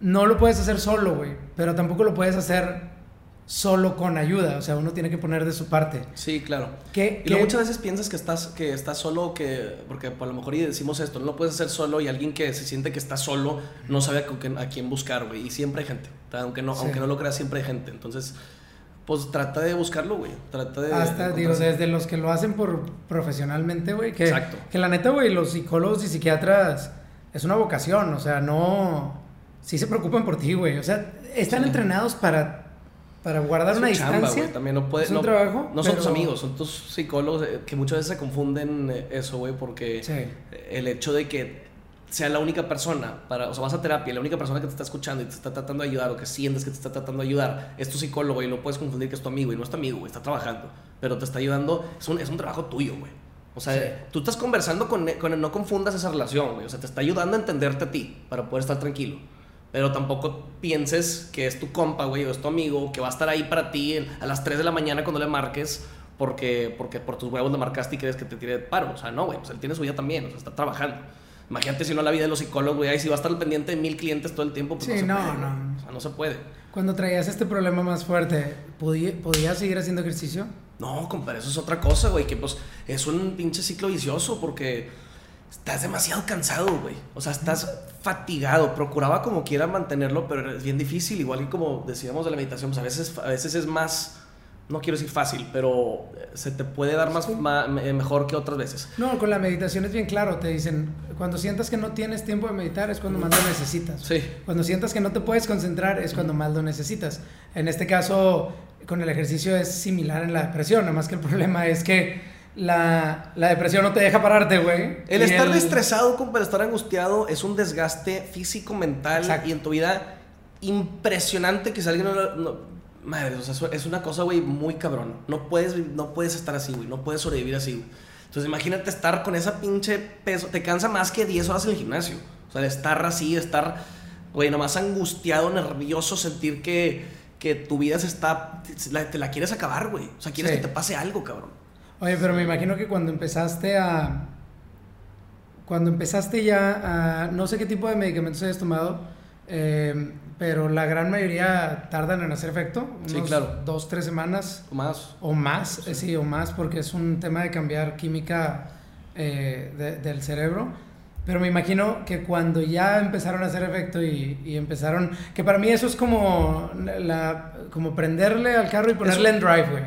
no lo puedes hacer solo, güey, pero tampoco lo puedes hacer solo con ayuda, o sea, uno tiene que poner de su parte. Sí, claro. ¿Qué, y muchas veces piensas que estás, que estás solo, que, porque a lo mejor y decimos esto, no lo puedes hacer solo y alguien que se siente que está solo no sabe a, quién buscar, güey, y siempre hay gente, aunque no, aunque no lo creas, siempre hay gente, entonces pues trata de buscarlo, güey. Trata de. Hasta, de digo, desde los que lo hacen por profesionalmente, güey. Que, Exacto. Que la neta, güey, los psicólogos y psiquiatras es una vocación. O sea, no. Sí se preocupan por ti, güey. O sea, están Sí. entrenados para, para guardar Es una chamba, distancia. güey, También no puede, es un no, trabajo, No son tus amigos, son tus psicólogos eh, que muchas veces se confunden eh, eso, güey, porque Sí. el hecho de que sea la única persona, para, o sea, vas a terapia, la única persona que te está escuchando y te está tratando de ayudar o que sientes que te está tratando de ayudar es tu psicólogo y no puedes confundir que es tu amigo y no es tu amigo, güey, está trabajando, pero te está ayudando, es un, es un trabajo tuyo, güey. O sea, Sí. tú estás conversando con él, con él, no confundas esa relación, güey. O sea, te está ayudando a entenderte a ti para poder estar tranquilo. Pero tampoco pienses que es tu compa, güey, o es tu amigo, que va a estar ahí para ti a las 3 de la mañana cuando le marques, porque, porque por tus huevos le marcaste y crees que te tire de paro. O sea, no, güey, pues él tiene su vida también, o sea, está trabajando. Imagínate si no la vida de los psicólogos, güey, ahí si va a estar pendiente de mil clientes todo el tiempo, pues Sí, no se no, puede, no. O sea, no se puede. Cuando traías este problema más fuerte, ¿podí- ¿podías seguir haciendo ejercicio? No, compadre, eso es otra cosa, güey, que pues es un pinche ciclo vicioso porque estás demasiado cansado, güey. O sea, estás fatigado. Procuraba como quiera mantenerlo, pero es bien difícil, igual que como decíamos de la meditación, pues a veces, a veces es más, no quiero decir fácil, pero eh, se te puede dar más, ma- me- mejor que otras veces. No, con la meditación es bien claro. Te dicen, cuando sientas que no tienes tiempo de meditar es cuando más lo necesitas. Sí. Cuando sientas que no te puedes concentrar es cuando más lo necesitas. En este caso, con el ejercicio es similar en la depresión, nada más que el (laughs) problema es que la, la depresión no te deja pararte, güey. El estar estresado, compadre, estar angustiado es un desgaste físico, mental Exacto. y en tu vida impresionante que si alguien no, no- madre, o sea, es una cosa, güey, muy cabrón. No puedes, no puedes estar así, güey, no puedes sobrevivir así, güey. Entonces imagínate estar con esa pinche peso, te cansa más que 10 horas en el gimnasio. O sea, de estar así, de estar, güey, nomás angustiado, nervioso, sentir que, que tu vida se está, te la quieres acabar, güey. O sea, quieres Sí. que te pase algo, cabrón. Oye, pero me imagino que cuando empezaste a... Cuando empezaste ya a... No sé qué tipo de medicamentos hayas tomado, eh, pero la gran mayoría tardan en hacer efecto. Sí, unos claro. Dos, tres semanas Más. o más, eh, sí, o más, porque es un tema de cambiar química eh, de- del cerebro. Pero me imagino que cuando ya empezaron a hacer efecto y, y empezaron... Que para mí eso es como, la, como prenderle al carro y ponerle Es- en drive, güey.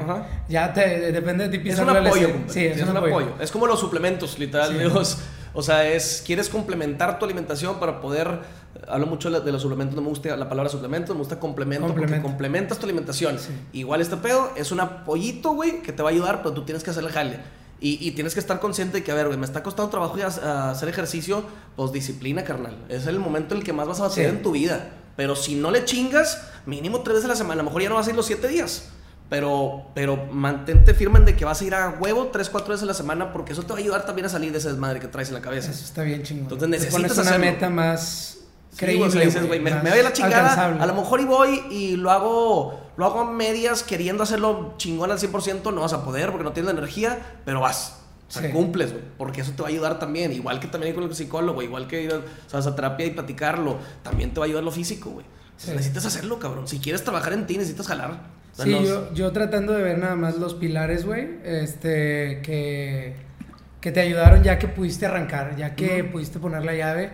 Ya te, depende de ti Es un apoyo. Sí, es, un apoyo. Es como los suplementos, literal. Sí. es- o sea, es quieres complementar tu alimentación para poder. Hablo mucho de los suplementos, no me gusta la palabra suplemento, me gusta complemento, porque complementas tu alimentación. Sí. Igual este pedo es un apoyito, güey, que te va a ayudar, pero tú tienes que hacer el jale. Y, y tienes que estar consciente de que, a ver, güey, me está costando trabajo a- hacer ejercicio, pues disciplina, carnal. Es el momento en el que más vas a Sí. en tu vida. Pero si no le chingas, mínimo tres veces a la semana. A lo mejor ya no vas a ir los siete días. Pero, pero mantente firme en de que vas a ir a huevo tres, cuatro veces a la semana porque eso te va a ayudar también a salir de esa desmadre que traes en la cabeza. Eso está bien chingón. Entonces necesitas pones una meta más Sí, creíble, sea, dices, güey, me, me voy a la chingada. alcanzable. A lo mejor y voy y lo hago, lo hago a medias queriendo hacerlo chingón al 100%. No vas a poder porque no tienes la energía, pero vas. O sea, Sí. cumples, güey. Porque eso te va a ayudar también. Igual que también ir con el psicólogo, igual que ir a, o sea, terapia y platicarlo. También te va a ayudar lo físico, güey. Sí. Necesitas hacerlo, cabrón. Si quieres trabajar en ti, necesitas jalar. Sí, yo, yo tratando de ver nada más los pilares, güey, este, que, que te ayudaron ya que pudiste arrancar, ya que Ujú. pudiste poner la llave.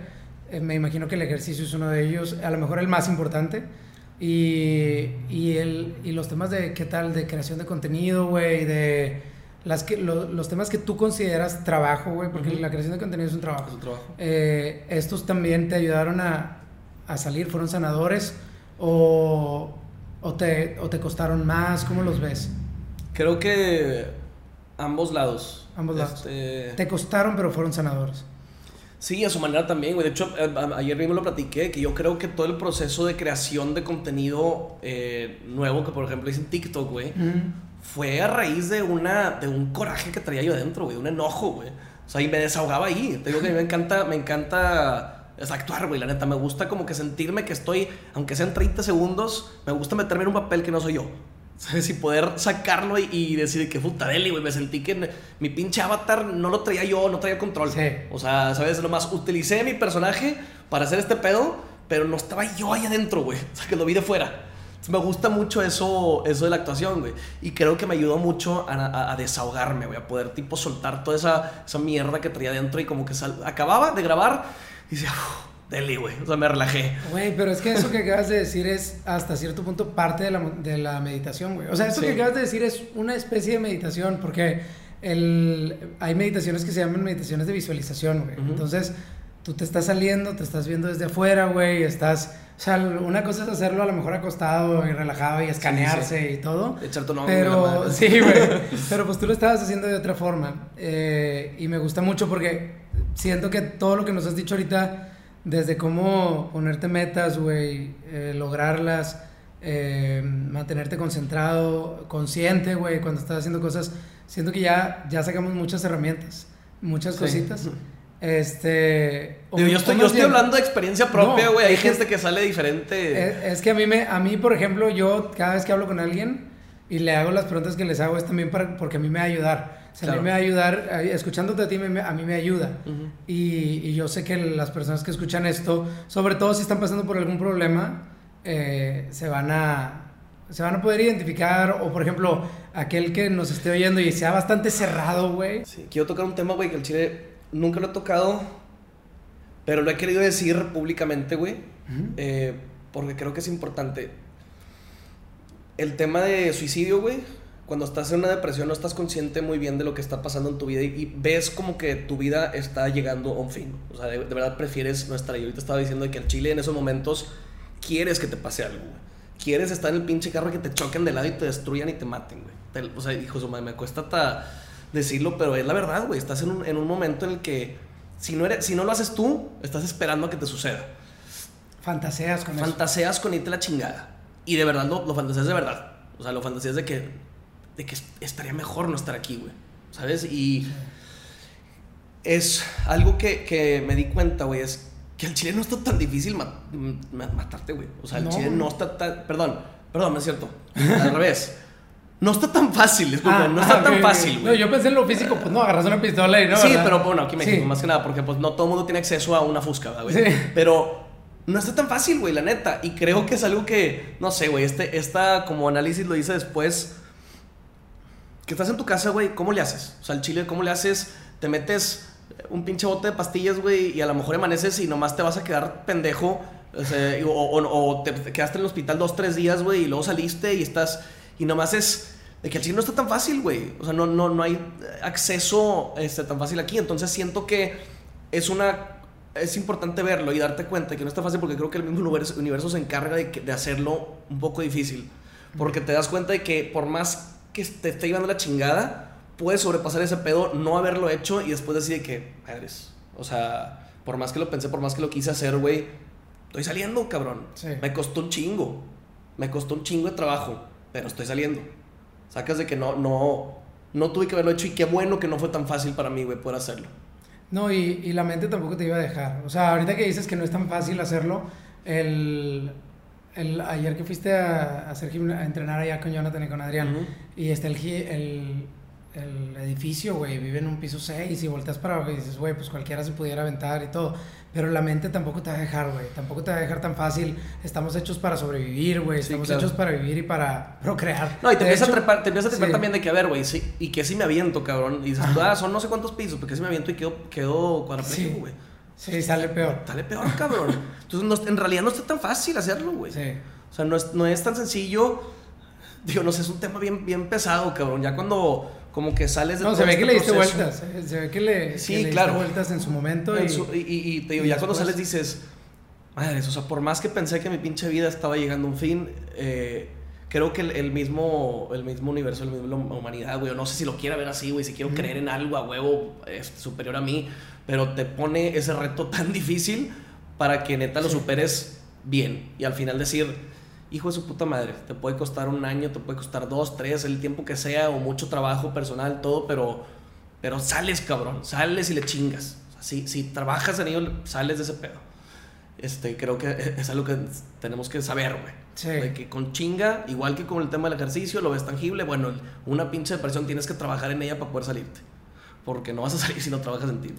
Eh, me imagino que el ejercicio es uno de ellos, a lo mejor el más importante. Y, y, el, y los temas de, ¿qué tal? De creación de contenido, güey, de las que, lo- los temas que tú consideras trabajo, güey, porque Ujú. la creación de contenido es un trabajo. Es un trabajo. Eh, estos también te ayudaron a, a salir, fueron sanadores o, o, te, o te costaron más, ¿cómo los ves? Creo que ambos lados. Ambos lados. Este, Te costaron, pero fueron sanadores. Sí, a su manera también, güey. De hecho, ayer mismo lo platiqué, que yo creo que todo el proceso de creación de contenido eh, nuevo, que por ejemplo hice en TikTok, güey, fue a raíz de, una, de un coraje que traía yo adentro, güey, un enojo, güey. O sea, y me desahogaba ahí. Te digo que a mí me encanta, me encanta es actuar, güey, la neta. Me gusta como que sentirme que estoy, aunque sean 30 segundos, me gusta meterme en un papel que no soy yo. (laughs) ¿Sabes? Y poder sacarlo y, y decir que puta deli, güey. Me sentí que mi pinche avatar no lo traía yo, no traía control. Sí. O sea, ¿sabes? Nomás utilicé mi personaje para hacer este pedo, pero no estaba yo ahí adentro, güey. (laughs) O sea, que lo vi de fuera. Me gusta mucho eso, eso de la actuación, güey. Y creo que me ayudó mucho a, a- a desahogarme, güey. A poder, tipo, soltar toda esa, esa mierda que traía adentro y como que sal- acababa de grabar y decía, "Uf, dele, güey. O sea, me relajé. Güey, pero es que eso que acabas de decir es hasta cierto punto parte de la, de la meditación, güey. O sea, eso Sí. que acabas de decir es una especie de meditación, porque el, hay meditaciones que se llaman meditaciones de visualización, güey. Entonces, tú te estás saliendo, te estás viendo desde afuera, güey, estás... O sea, una cosa es hacerlo a lo mejor acostado y relajado y escanearse y todo. Echar tu nombre. Pero (laughs) sí, güey. (laughs) Pero pues tú lo estabas haciendo de otra forma. Eh, y me gusta mucho porque siento que todo lo que nos has dicho ahorita, desde cómo ponerte metas, güey, eh, lograrlas, eh, mantenerte concentrado, consciente, güey, cuando estás haciendo cosas, siento que ya, ya sacamos muchas herramientas, muchas Sí. cositas. Este. o- Digo, yo estoy, yo estoy hablando de experiencia propia, No, güey. Hay que- gente que sale diferente. es, es que a mí, me, a mí, por ejemplo, yo cada vez que hablo con alguien y le hago las preguntas que les hago es también para, porque a mí me va a ayudar. O sea, a mí me va a ayudar, escuchándote a ti, me- a mí me ayuda. Ujú. Y, y yo sé que las personas que escuchan esto, sobre todo si están pasando por algún problema, eh, se van a se van a poder identificar o por ejemplo aquel que nos esté oyendo y sea bastante cerrado, güey. Sí, quiero tocar un tema, güey, que el chile nunca lo he tocado, pero lo he querido decir públicamente, güey, eh, porque creo que es importante. El tema de suicidio, güey, cuando estás en una depresión no estás consciente muy bien de lo que está pasando en tu vida y, y ves como que tu vida está llegando a un fin. O sea, de, de verdad prefieres no estar ahí. Ahorita estaba diciendo que el chile en esos momentos quieres que te pase algo, güey. Quieres estar en el pinche carro y que te choquen de lado y te destruyan y te maten, güey. Te- O sea, hijo de su madre, me cuesta hasta decirlo, pero es la verdad, güey. Estás en un, en un momento en el que si no, eres, si no lo haces tú, estás esperando a que te suceda. Fantaseas con eso. Fantaseas con irte la chingada. Y de verdad lo, lo fantaseas de verdad. O sea, lo fantaseas de que, de que estaría mejor no estar aquí, güey. ¿Sabes? Y es algo que, que me di cuenta, güey, es que al chile no está tan difícil ma- ma- matarte, güey. O sea, el No. chile no está tan... Perdón, perdón, no es cierto. Al revés. No está tan fácil, disculpa, Ah, no está ah, tan ok, ok. fácil, No, güey. yo pensé en lo físico, pues no, agarras una pistola y no. sí, ¿verdad? pero bueno, aquí México, Sí. más que nada, porque pues no todo el mundo tiene acceso a una fusca, ¿verdad, güey. Sí. Pero no está tan fácil, güey, la neta. Y creo que es algo que, no sé, güey, este, esta como análisis lo hice después. Estás en tu casa, güey, ¿cómo le haces? O sea, el chile, ¿cómo le haces? Te metes un pinche bote de pastillas, güey, y a lo mejor amaneces y nomás te vas a quedar pendejo. O, te quedaste en el hospital dos, tres días, güey, y luego saliste y estás. Y nomás es. De que el chile no está tan fácil, güey. O sea, no, no, no hay acceso este, tan fácil aquí. Entonces siento que es una. Es importante verlo y darte cuenta de que no está fácil porque creo que el mismo universo, se encarga de, de hacerlo un poco difícil. Porque te das cuenta de que por más que te esté llevando la chingada, puedes sobrepasar ese pedo, no haberlo hecho y después decir de que, madres, o sea, por más que lo pensé, por más que lo quise hacer, güey, estoy saliendo, cabrón. Sí. Me costó un chingo. Me costó un chingo de trabajo, pero estoy saliendo. Sacas de que no, no, no tuve que haberlo hecho y qué bueno que no fue tan fácil para mí, güey, poder hacerlo. No, y, y la mente tampoco te iba a dejar. O sea, ahorita que dices que no es tan fácil hacerlo, el, el ayer que fuiste a, a hacer gimna- a entrenar allá con Jonathan y con Adrián, y está el, el, el edificio, güey, vive en un piso 6 y volteas para abajo y dices, güey, pues cualquiera se pudiera aventar y todo. Pero la mente tampoco te va a dejar, güey. Tampoco te va a dejar tan fácil. Estamos hechos para sobrevivir, güey. Sí, Estamos claro. hechos para vivir y para procrear. No, y te empiezas, hecho, a trepar, te empiezas a trepar sí. también de que, a ver, güey, sí, y que si me aviento, cabrón. Y dices, ah, son no sé cuántos pisos, porque si me aviento y quedo, quedo cuadrapléjico, güey. Sí, sale peor. Dale peor, cabrón. Entonces, no- en realidad no está tan fácil hacerlo, güey. Sí. O sea, no es, no es tan sencillo. Digo, no sé, es un tema bien, bien pesado, cabrón. Ya cuando como que sales de No, todo se ve este que le diste proceso- vueltas. eh, Se ve que le, Sí, que le diste claro. vueltas en su momento. En Y, su- Y, y- y te digo, y ya cuando sales dices, madres, o sea, por más que pensé que mi pinche vida estaba llegando a un fin, eh, creo que el, el mismo, el mismo universo, la humanidad, güey, no sé si lo quiera ver así, güey, si quiero creer en algo a huevo este, superior a mí, pero te pone ese reto (laughs) tan difícil para que neta lo Sí. superes bien y al final decir, hijo de su puta madre, te puede costar un año, te puede costar dos, tres, el tiempo que sea, o mucho trabajo personal, todo, pero, pero sales, cabrón, sales y le chingas. O sea, si, si trabajas en ello, sales de ese pedo. Este, creo que (laughs) es algo que tenemos que saber, güey. Sí. De que con chinga, igual que con el tema del ejercicio, lo ves tangible, bueno, una pinche depresión tienes que trabajar en ella para poder salirte. Porque no vas a salir (laughs) si no trabajas en ti.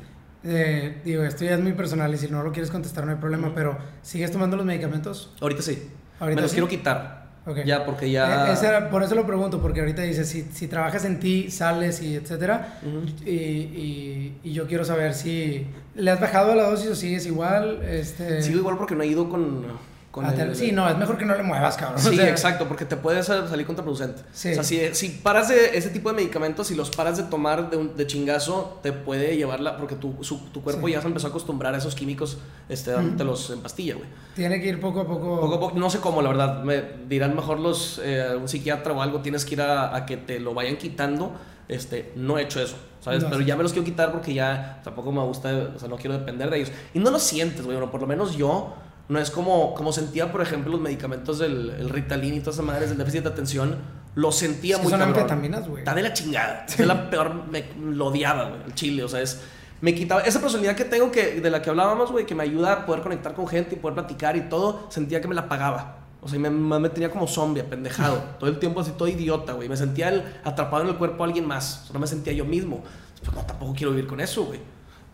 Eh, digo, esto ya es muy personal y si no lo quieres contestar no hay problema, pero ¿sigues tomando los medicamentos? Ahorita sí. Ahorita Me los sí. quiero quitar. Ok. Ya, porque ya... Eh, era- por eso lo pregunto, porque ahorita dices, si, si trabajas en ti, sales y etcétera, y, y- y yo quiero saber si le has bajado la dosis o sigues igual. Este, Sigo igual porque no he ido con... con a ter- el- Sí, no, es mejor que no le muevas, cabrón. Sí, O sea, exacto, porque te puede sal- salir contraproducente. Sí. O sea, si, si paras de ese tipo de medicamentos, si los paras de tomar de, un- de chingazo, te puede llevarla, porque tu, su- tu cuerpo Sí. ya se empezó a acostumbrar a esos químicos, este, dándotelos en pastilla, güey. Tiene que ir poco a poco. Poco a poco, no sé cómo, la verdad, me dirán mejor los, eh, un psiquiatra o algo, tienes que ir a, a que te lo vayan quitando. Este, no he hecho eso, ¿sabes? No, Pero ya me los quiero quitar porque ya tampoco me gusta, o sea, no quiero depender de ellos. Y no lo sientes, güey, bueno, por lo menos yo, no es como, como sentía, por ejemplo, los medicamentos del el Ritalin y todas esas madres del déficit de atención, lo sentía Es muy son cabrón. anfetaminas, güey. Está de la chingada. Es la peor, me, lo odiaba, güey, el chile, o sea, es... Me quitaba esa personalidad que tengo que, de la que hablábamos, güey, que me ayuda a poder conectar con gente y poder platicar y todo, sentía que me la pagaba. O sea, me, me, me tenía como zombie, pendejado. (laughs) todo el tiempo así, todo idiota, güey. Me sentía el- atrapado en el cuerpo de alguien más. O sea, no me sentía yo mismo. Pues no, tampoco quiero vivir con eso, güey.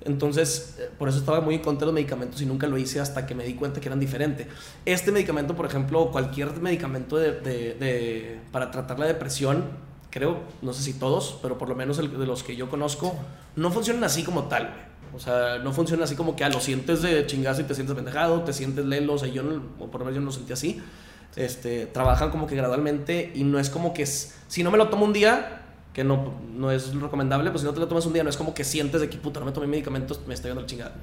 Entonces, eh, por eso estaba muy en contra de los medicamentos y nunca lo hice hasta que me di cuenta que eran diferentes. Este medicamento, por ejemplo, cualquier medicamento de, de- de- para tratar la depresión, creo, no sé si todos, pero por lo menos el- de los que yo conozco, no funcionan así como tal, güey. O sea, no funciona así como que a lo sientes de chingazo y te sientes pendejado, te sientes lelo, o sea, yo no, o por lo menos yo no lo sentí así. Este, trabajan como que gradualmente y no es como que si no me lo tomo un día, que no, no es recomendable, pues si no te lo tomas un día, no es como que sientes de que puta, no me tomé medicamentos, me está yendo la chingada.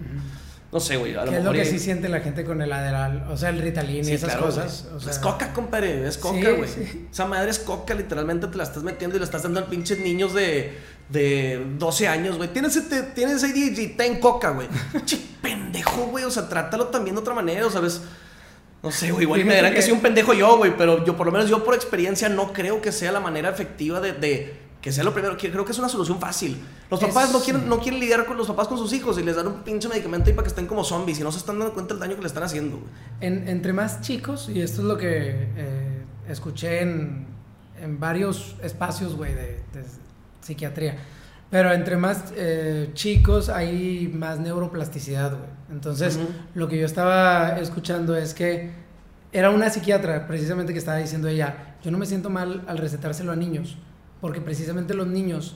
No sé, güey, a lo ¿Qué es lo que y- sí siente la gente con el Adderall? O sea, el Ritalin Sí, y esas claro, cosas. güey. O sea, es coca, compadre. Es coca, güey. sí. Esa madre es coca, literalmente te la estás metiendo y le estás dando a pinches niños de, de 12 años, güey. Tienes, tienes ADHD, ten coca, güey. (laughs) Che, pendejo, güey. O sea, trátalo también de otra manera, o sabes. No sé, güey. Igual me dirán que... que- soy un pendejo yo, güey. Pero yo, por lo menos yo por experiencia, no creo que sea la manera efectiva de. de- que sea lo primero, que creo que es una solución fácil. Los Es- papás no quieren, no quieren lidiar con los papás con sus hijos y les dan un pinche medicamento ahí para que estén como zombies y no se están dando cuenta del daño que le están haciendo. En- entre más chicos, y esto es lo que eh, escuché en, en varios espacios, güey, de, de psiquiatría. Pero entre más eh, chicos hay más neuroplasticidad, güey. Entonces, Ujú. lo que yo estaba escuchando es que era una psiquiatra, precisamente, que estaba diciendo ella, yo no me siento mal al recetárselo a niños, porque precisamente los niños,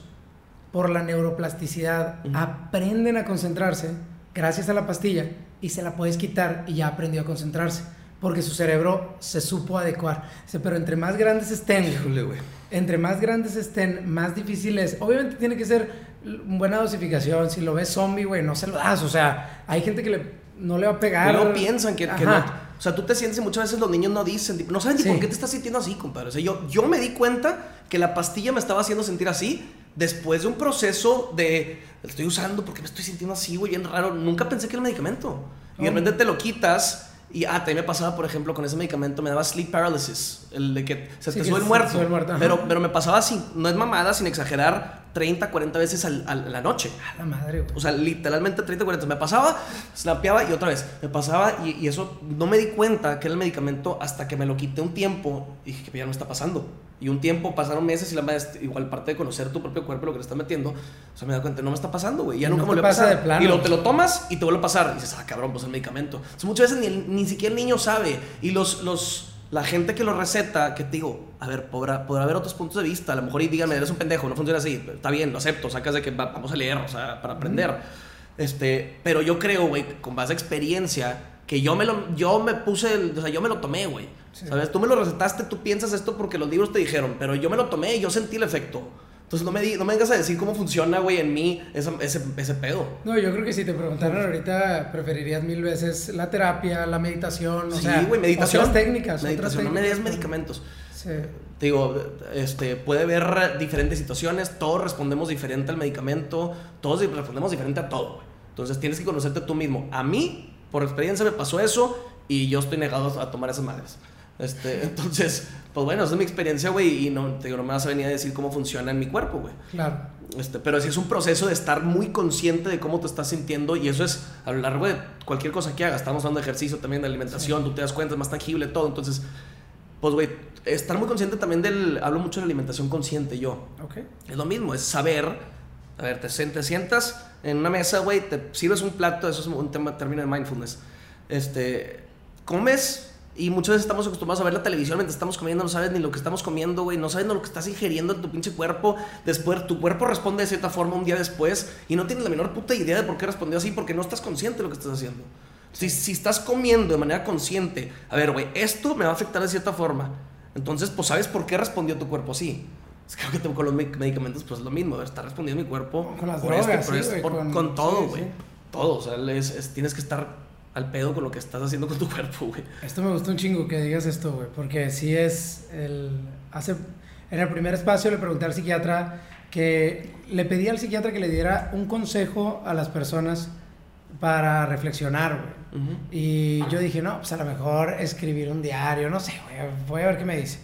por la neuroplasticidad, Ujú. aprenden a concentrarse gracias a la pastilla y se la puedes quitar y ya aprendió a concentrarse, porque su cerebro se supo adecuar. Pero entre más grandes estén, Híjole, entre más grandes estén, más difícil es. Obviamente tiene que ser buena dosificación. Si lo ves zombie, güey, no se lo das. O sea, hay gente que le, no le va a pegar. No piensan que, que no. O sea, tú te sientes y muchas veces los niños no dicen, no saben ni Sí. por qué te estás sintiendo así, compadre. O sea, yo, yo me di cuenta que la pastilla me estaba haciendo sentir así después de un proceso de, "La estoy usando porque me estoy sintiendo así, güey, bien raro. Nunca pensé que era un medicamento. Y de Oh. repente te lo quitas y, ah, también me pasaba, por ejemplo, con ese medicamento, me daba sleep paralysis, el de que se te sube el muerto. sube el pero, pero me pasaba sin, no es mamada, sin exagerar, 30, 40 veces al- al- a la noche. A la madre, güey. O sea, literalmente 30, 40. Me pasaba, snapeaba y otra vez. Me pasaba y, y eso no me di cuenta que era el medicamento hasta que me lo quité un tiempo y dije que ya no está pasando. Y un tiempo pasaron meses y la madre, igual parte de conocer tu propio cuerpo, lo que le estás metiendo, o sea, me da cuenta, no me está pasando, güey. Ya No nunca te me lo pasa de plano. Y luego te lo tomas y te vuelve a pasar. Y dices, ah, cabrón, pues el medicamento. Entonces, muchas veces ni, ni siquiera el niño sabe. Y los, los, la gente que lo receta, que te digo, a ver, podrá, podrá haber otros puntos de vista. A lo mejor y díganme, eres un pendejo, no funciona así. Está bien, lo acepto, sacas de que va- vamos a leer, o sea, para aprender. Este, pero yo creo, güey, con base a experiencia, que yo me lo, yo me puse, el- o sea, yo me lo tomé, güey. Sí. ¿Sabes? Tú me lo recetaste, tú piensas esto porque los libros te dijeron, pero yo me lo tomé y yo sentí el efecto. Entonces no me, di- no me vengas a decir cómo funciona, güey, en mí ese, ese, ese pedo. No, yo creo que si te preguntaran ahorita, preferirías mil veces la terapia, la meditación, o sí, sea, güey, meditación. otras técnicas. Meditación, no me otras técnicas. medicamentos. Sí. Te digo, este, puede haber diferentes situaciones, todos respondemos diferente al medicamento, todos respondemos diferente a todo, güey. Entonces tienes que conocerte tú mismo. A mí, por experiencia, me pasó eso y yo estoy negado a tomar esas madres. Este, (laughs) entonces, pues bueno, esa es mi experiencia, güey, y no, te digo, no me vas a venir a decir cómo funciona en mi cuerpo, güey. Claro. Este, pero sí es un proceso de estar muy consciente de cómo te estás sintiendo y eso es a lo largo de cualquier cosa que hagas. Estamos hablando de ejercicio también, de alimentación, tú te das cuenta, es más tangible todo. Entonces, pues, güey, estar muy consciente también del... Hablo mucho de la alimentación consciente yo. Ok. Es lo mismo, es saber... A ver, te, te sientas en una mesa, güey, te sirves un plato, eso es un tema, término de mindfulness. Este, comes Y muchas veces estamos acostumbrados a ver la televisión mientras estamos comiendo, no sabes ni lo que estamos comiendo, güey, no sabes ni lo que estás ingiriendo en tu pinche cuerpo. Después, tu cuerpo responde de cierta forma un día después y no tienes la menor puta idea de por qué respondió así, porque no estás consciente de lo que estás haciendo. Si, si estás comiendo de manera consciente, a ver, güey, esto me va a afectar de cierta forma. Entonces, pues sabes por qué respondió tu cuerpo así. Es que creo que con los medicamentos, pues es lo mismo. A ver, está respondiendo mi cuerpo Con las por drogas, esto, por sí, por- con- con todo, sí, güey. sí. Todo. O sea, es- es- tienes que estar al pedo con lo que estás haciendo con tu cuerpo, güey. Esto me gustó un chingo que digas esto, güey, porque sí es el... Hace, en el primer espacio le pregunté al psiquiatra que le pedí al psiquiatra que le diera un consejo a las personas para reflexionar, güey. Y yo dije, no, pues a lo mejor escribir un diario, no sé, güey, voy a ver qué me dice.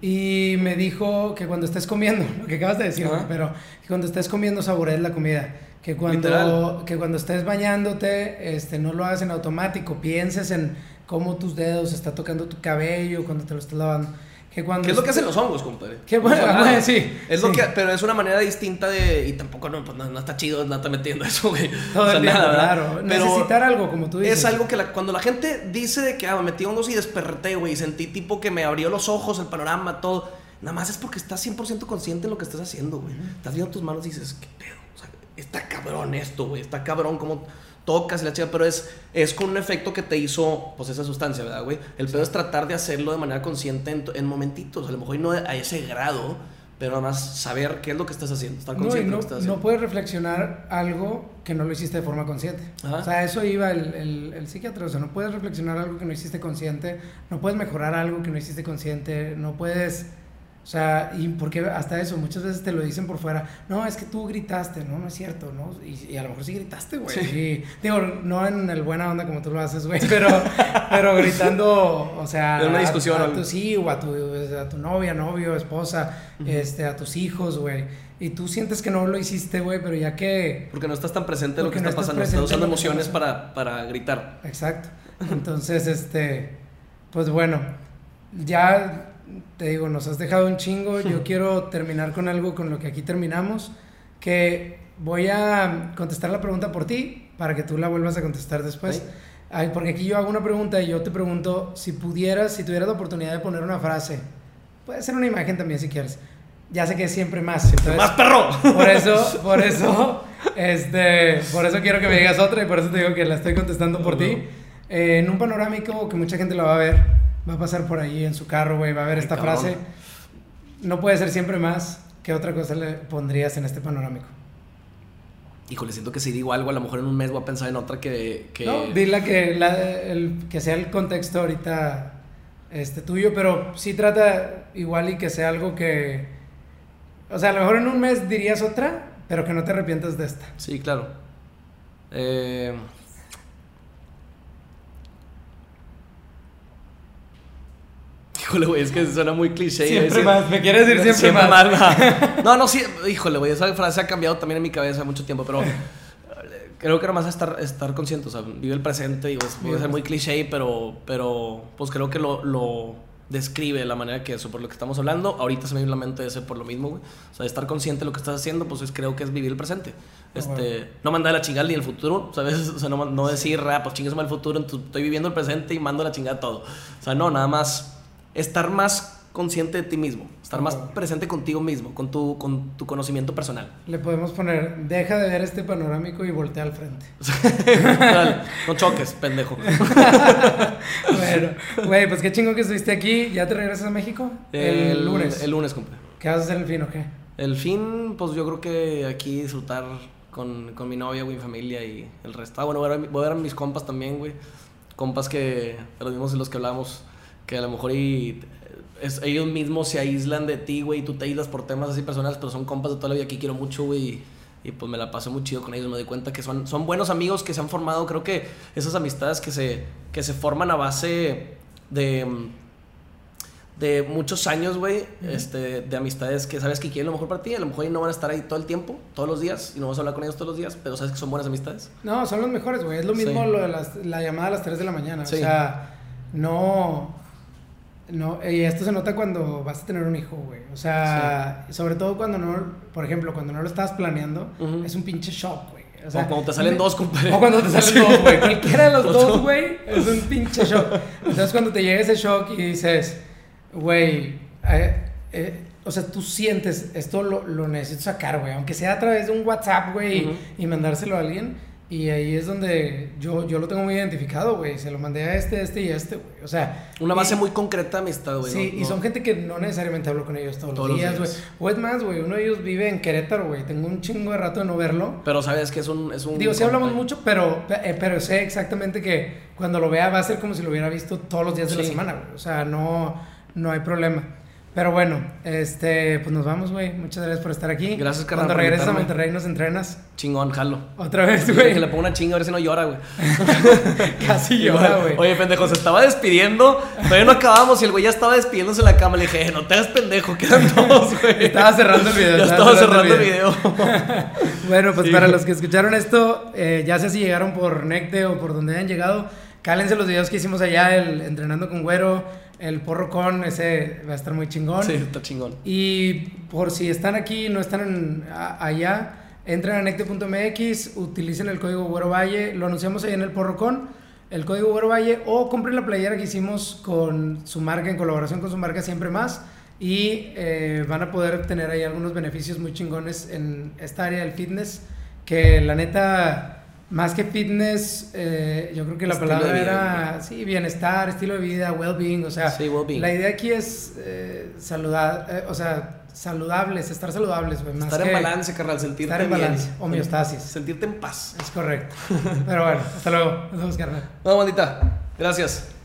Y me dijo que cuando estés comiendo, (laughs) lo que acabas de decir, güey, pero que cuando estés comiendo saborees la comida. Que cuando, Literal. que cuando estés bañándote, este, no lo hagas en automático, pienses en cómo tus dedos está tocando tu cabello cuando te lo estás lavando. Que cuando ¿Qué es lo que hacen los hongos, compadre? Qué bueno, O sea, güey, (laughs) sí, Es lo sí. que, pero es una manera distinta de. Y tampoco no, pues, no, no está chido, no está metiendo eso, güey. Todo O sea, nada, claro. Pero Necesitar algo, como tú dices. Es algo que la- cuando la gente dice de que ah, me metí hongos y desperté, güey, y sentí tipo que me abrió los ojos, el panorama, todo. Nada más es porque estás 100% consciente de lo que estás haciendo, güey. Estás viendo tus manos y dices, ¿qué pedo? Está cabrón esto, güey. Está cabrón como tocas y la chica, pero es, es con un efecto que te hizo, pues, esa sustancia, ¿verdad, güey? El pedo es tratar de hacerlo de manera consciente en, en momentitos. A lo mejor no a ese grado, pero nada más saber qué es lo que estás haciendo. Estar No, consciente de no, lo que estás no haciendo. puedes reflexionar algo que no lo hiciste de forma consciente. Ajá. O sea, eso iba el, el, el psiquiatra. O sea, no puedes reflexionar algo que no hiciste consciente, no puedes mejorar algo que no hiciste consciente, no puedes. O sea, y porque hasta eso, muchas veces te lo dicen por fuera. No, es que tú gritaste, no, no es cierto, ¿no? Y, y a lo mejor sí gritaste, güey. Sí. Digo, no en el buena onda como tú lo haces, güey, pero, pero gritando, o sea. En una a- discusión A, algo. tu, sí, o a tu, a tu novia, novio, esposa, este, a tus hijos, güey. Y tú sientes que no lo hiciste, güey, pero ya que... Porque no estás tan presente lo que no está pasando. Estás usando emociones para, para gritar. Exacto. Entonces, este... Pues bueno, ya te digo, nos has dejado un chingo. (laughs) Yo quiero terminar con algo con lo que aquí terminamos. Que voy a contestar la pregunta por ti para que tú la vuelvas a contestar después. Ay, porque aquí yo hago una pregunta y yo te pregunto si pudieras, si tuvieras la oportunidad de poner una frase. Puede ser una imagen también si quieres. Ya sé que es siempre más. entonces- ¡Más perro! por eso, (laughs) por eso, este, por eso quiero que me digas otra y por eso te digo que la estoy contestando por ti. Eh, en un panorámico que mucha gente lo va a ver, va a pasar por ahí en su carro, güey, va a ver Ay, esta cabrón. frase. No puede ser siempre más. ¿Qué otra cosa le pondrías en este panorámico? Híjole, siento que si digo algo, a lo mejor en un mes voy a pensar en otra que. que... No, dile que, la- el, que sea el contexto ahorita este, tuyo, pero sí trata igual y que sea algo que... O sea, a lo mejor en un mes dirías otra, pero que no te arrepientas de esta. Sí, claro. Eh... Híjole, güey, es que suena muy cliché. Siempre decir- más, me quieres decir siempre más. ¿verdad? (laughs) No, no, sí, híjole, güey, esa frase ha cambiado también en mi cabeza mucho tiempo, pero (laughs) creo que nomás estar, estar consciente, o sea, vive el presente, digo, es- puede ser muy cliché, pero, pero pues creo que lo, lo describe de la manera que eso, por lo que estamos hablando. Ahorita se me viene la mente ese por lo mismo, güey. O sea, estar consciente de lo que estás haciendo, pues es, creo que es vivir el presente. Este, bueno. no mandar la chingada ni el futuro, ¿sabes? (laughs) O sea, no, no decir, ah, pues chingues mal el futuro, entonces estoy viviendo el presente y mando la chingada todo. O sea, no, nada más estar más consciente de ti mismo, estar más presente contigo mismo, con tu, con tu conocimiento personal. Le podemos poner, deja de ver este panorámico y voltea al frente. (laughs) Dale, no choques, pendejo. (laughs) bueno, güey, pues qué chingo que estuviste aquí. ¿Ya te regresas a México? El, lunes. El lunes, compa. ¿Qué vas a hacer el fin o qué? El fin, pues yo creo que aquí disfrutar con, con mi novia, güey, mi familia y el resto. Ah, bueno, voy a, ver, voy a ver a mis compas también, güey. Compas que, los mismos de los que hablamos, que a lo mejor y, es- ellos mismos se aíslan de ti, güey, y tú te aíslas por temas así personales, pero son compas de toda la vida que quiero mucho, güey. Y, y, pues me la pasé muy chido con ellos, me doy cuenta que son, son buenos amigos que se han formado, creo que esas amistades que se, que se forman a base de... de muchos años, güey, este, de amistades que sabes que quieren lo mejor para ti, a lo mejor no van a estar ahí todo el tiempo, todos los días, y no vas a hablar con ellos todos los días, pero sabes que son buenas amistades. No, son los mejores, güey. Es lo mismo Sí. lo de las- la llamada a las 3 de la mañana. Sí. O sea, no. No, y esto se nota cuando vas a tener un hijo, güey. O sea, sobre todo cuando no, por ejemplo, cuando no lo estabas planeando, es un pinche shock, güey. O, sea, cuando te salen dos, compadre. O cuando te salen dos, güey. (laughs) Cualquiera de los dos, güey, es un pinche shock. Entonces, cuando te llega ese shock y dices, güey, eh, eh, o sea, tú sientes, esto lo, lo necesito sacar, güey. Aunque sea a través de un WhatsApp, güey, y mandárselo a alguien y ahí es donde yo, yo lo tengo muy identificado, güey. Se lo mandé a este, este y a este, güey. O sea. Una base muy concreta de amistad, güey. Sí, y son gente que no necesariamente hablo con ellos todos, los días, güey. O es más, güey. Uno de ellos vive en Querétaro, güey. Tengo un chingo de rato de no verlo. Pero sabes que es un. Es un Digo, sí hablamos mucho, pero, eh, pero sé exactamente que cuando lo vea va a ser como si lo hubiera visto todos los días de la semana, güey. O sea, no, no hay problema. Pero bueno, este, pues nos vamos, güey. Muchas gracias por estar aquí. Gracias, carnal. Cuando regreses a Monterrey nos entrenas. Chingón, jalo. Otra vez, güey. Que le ponga una chinga a ver si no llora, güey. (laughs) Casi llora, güey. Oye, pendejo, se estaba despidiendo. Todavía no acabamos y el güey ya estaba despidiéndose en la cama. Le dije, no te hagas pendejo, quedan todos, (laughs) güey. Estaba cerrando el video. Ya estaba, cerrando, el video. (laughs) bueno, pues para los que escucharon esto, eh, ya sé si llegaron por Necte o por donde hayan llegado, cálense los videos que hicimos allá, el entrenando con güero el porro con, ese va a estar muy chingón. Sí, está chingón. Y por si están aquí y no están allá, entren a necte.mx, utilicen el código Güero Valle, lo anunciamos ahí en el porro con, el código Güero Valle, o compren la playera que hicimos con su marca, en colaboración con su marca Siempre Más, y eh, van a poder tener ahí algunos beneficios muy chingones en esta área del fitness, que la neta más que fitness, eh, yo creo que la palabra era, sí, bienestar, estilo de vida, well-being, o sea, la idea aquí es eh, saludar, eh, o sea, saludables, estar saludables, güey. Estar en balance, carnal, sentirte Estar en balance, homeostasis. (laughs) Sentirte en paz. Es correcto. Pero bueno, hasta luego. Nos vemos, carnal. No, bandita. Gracias.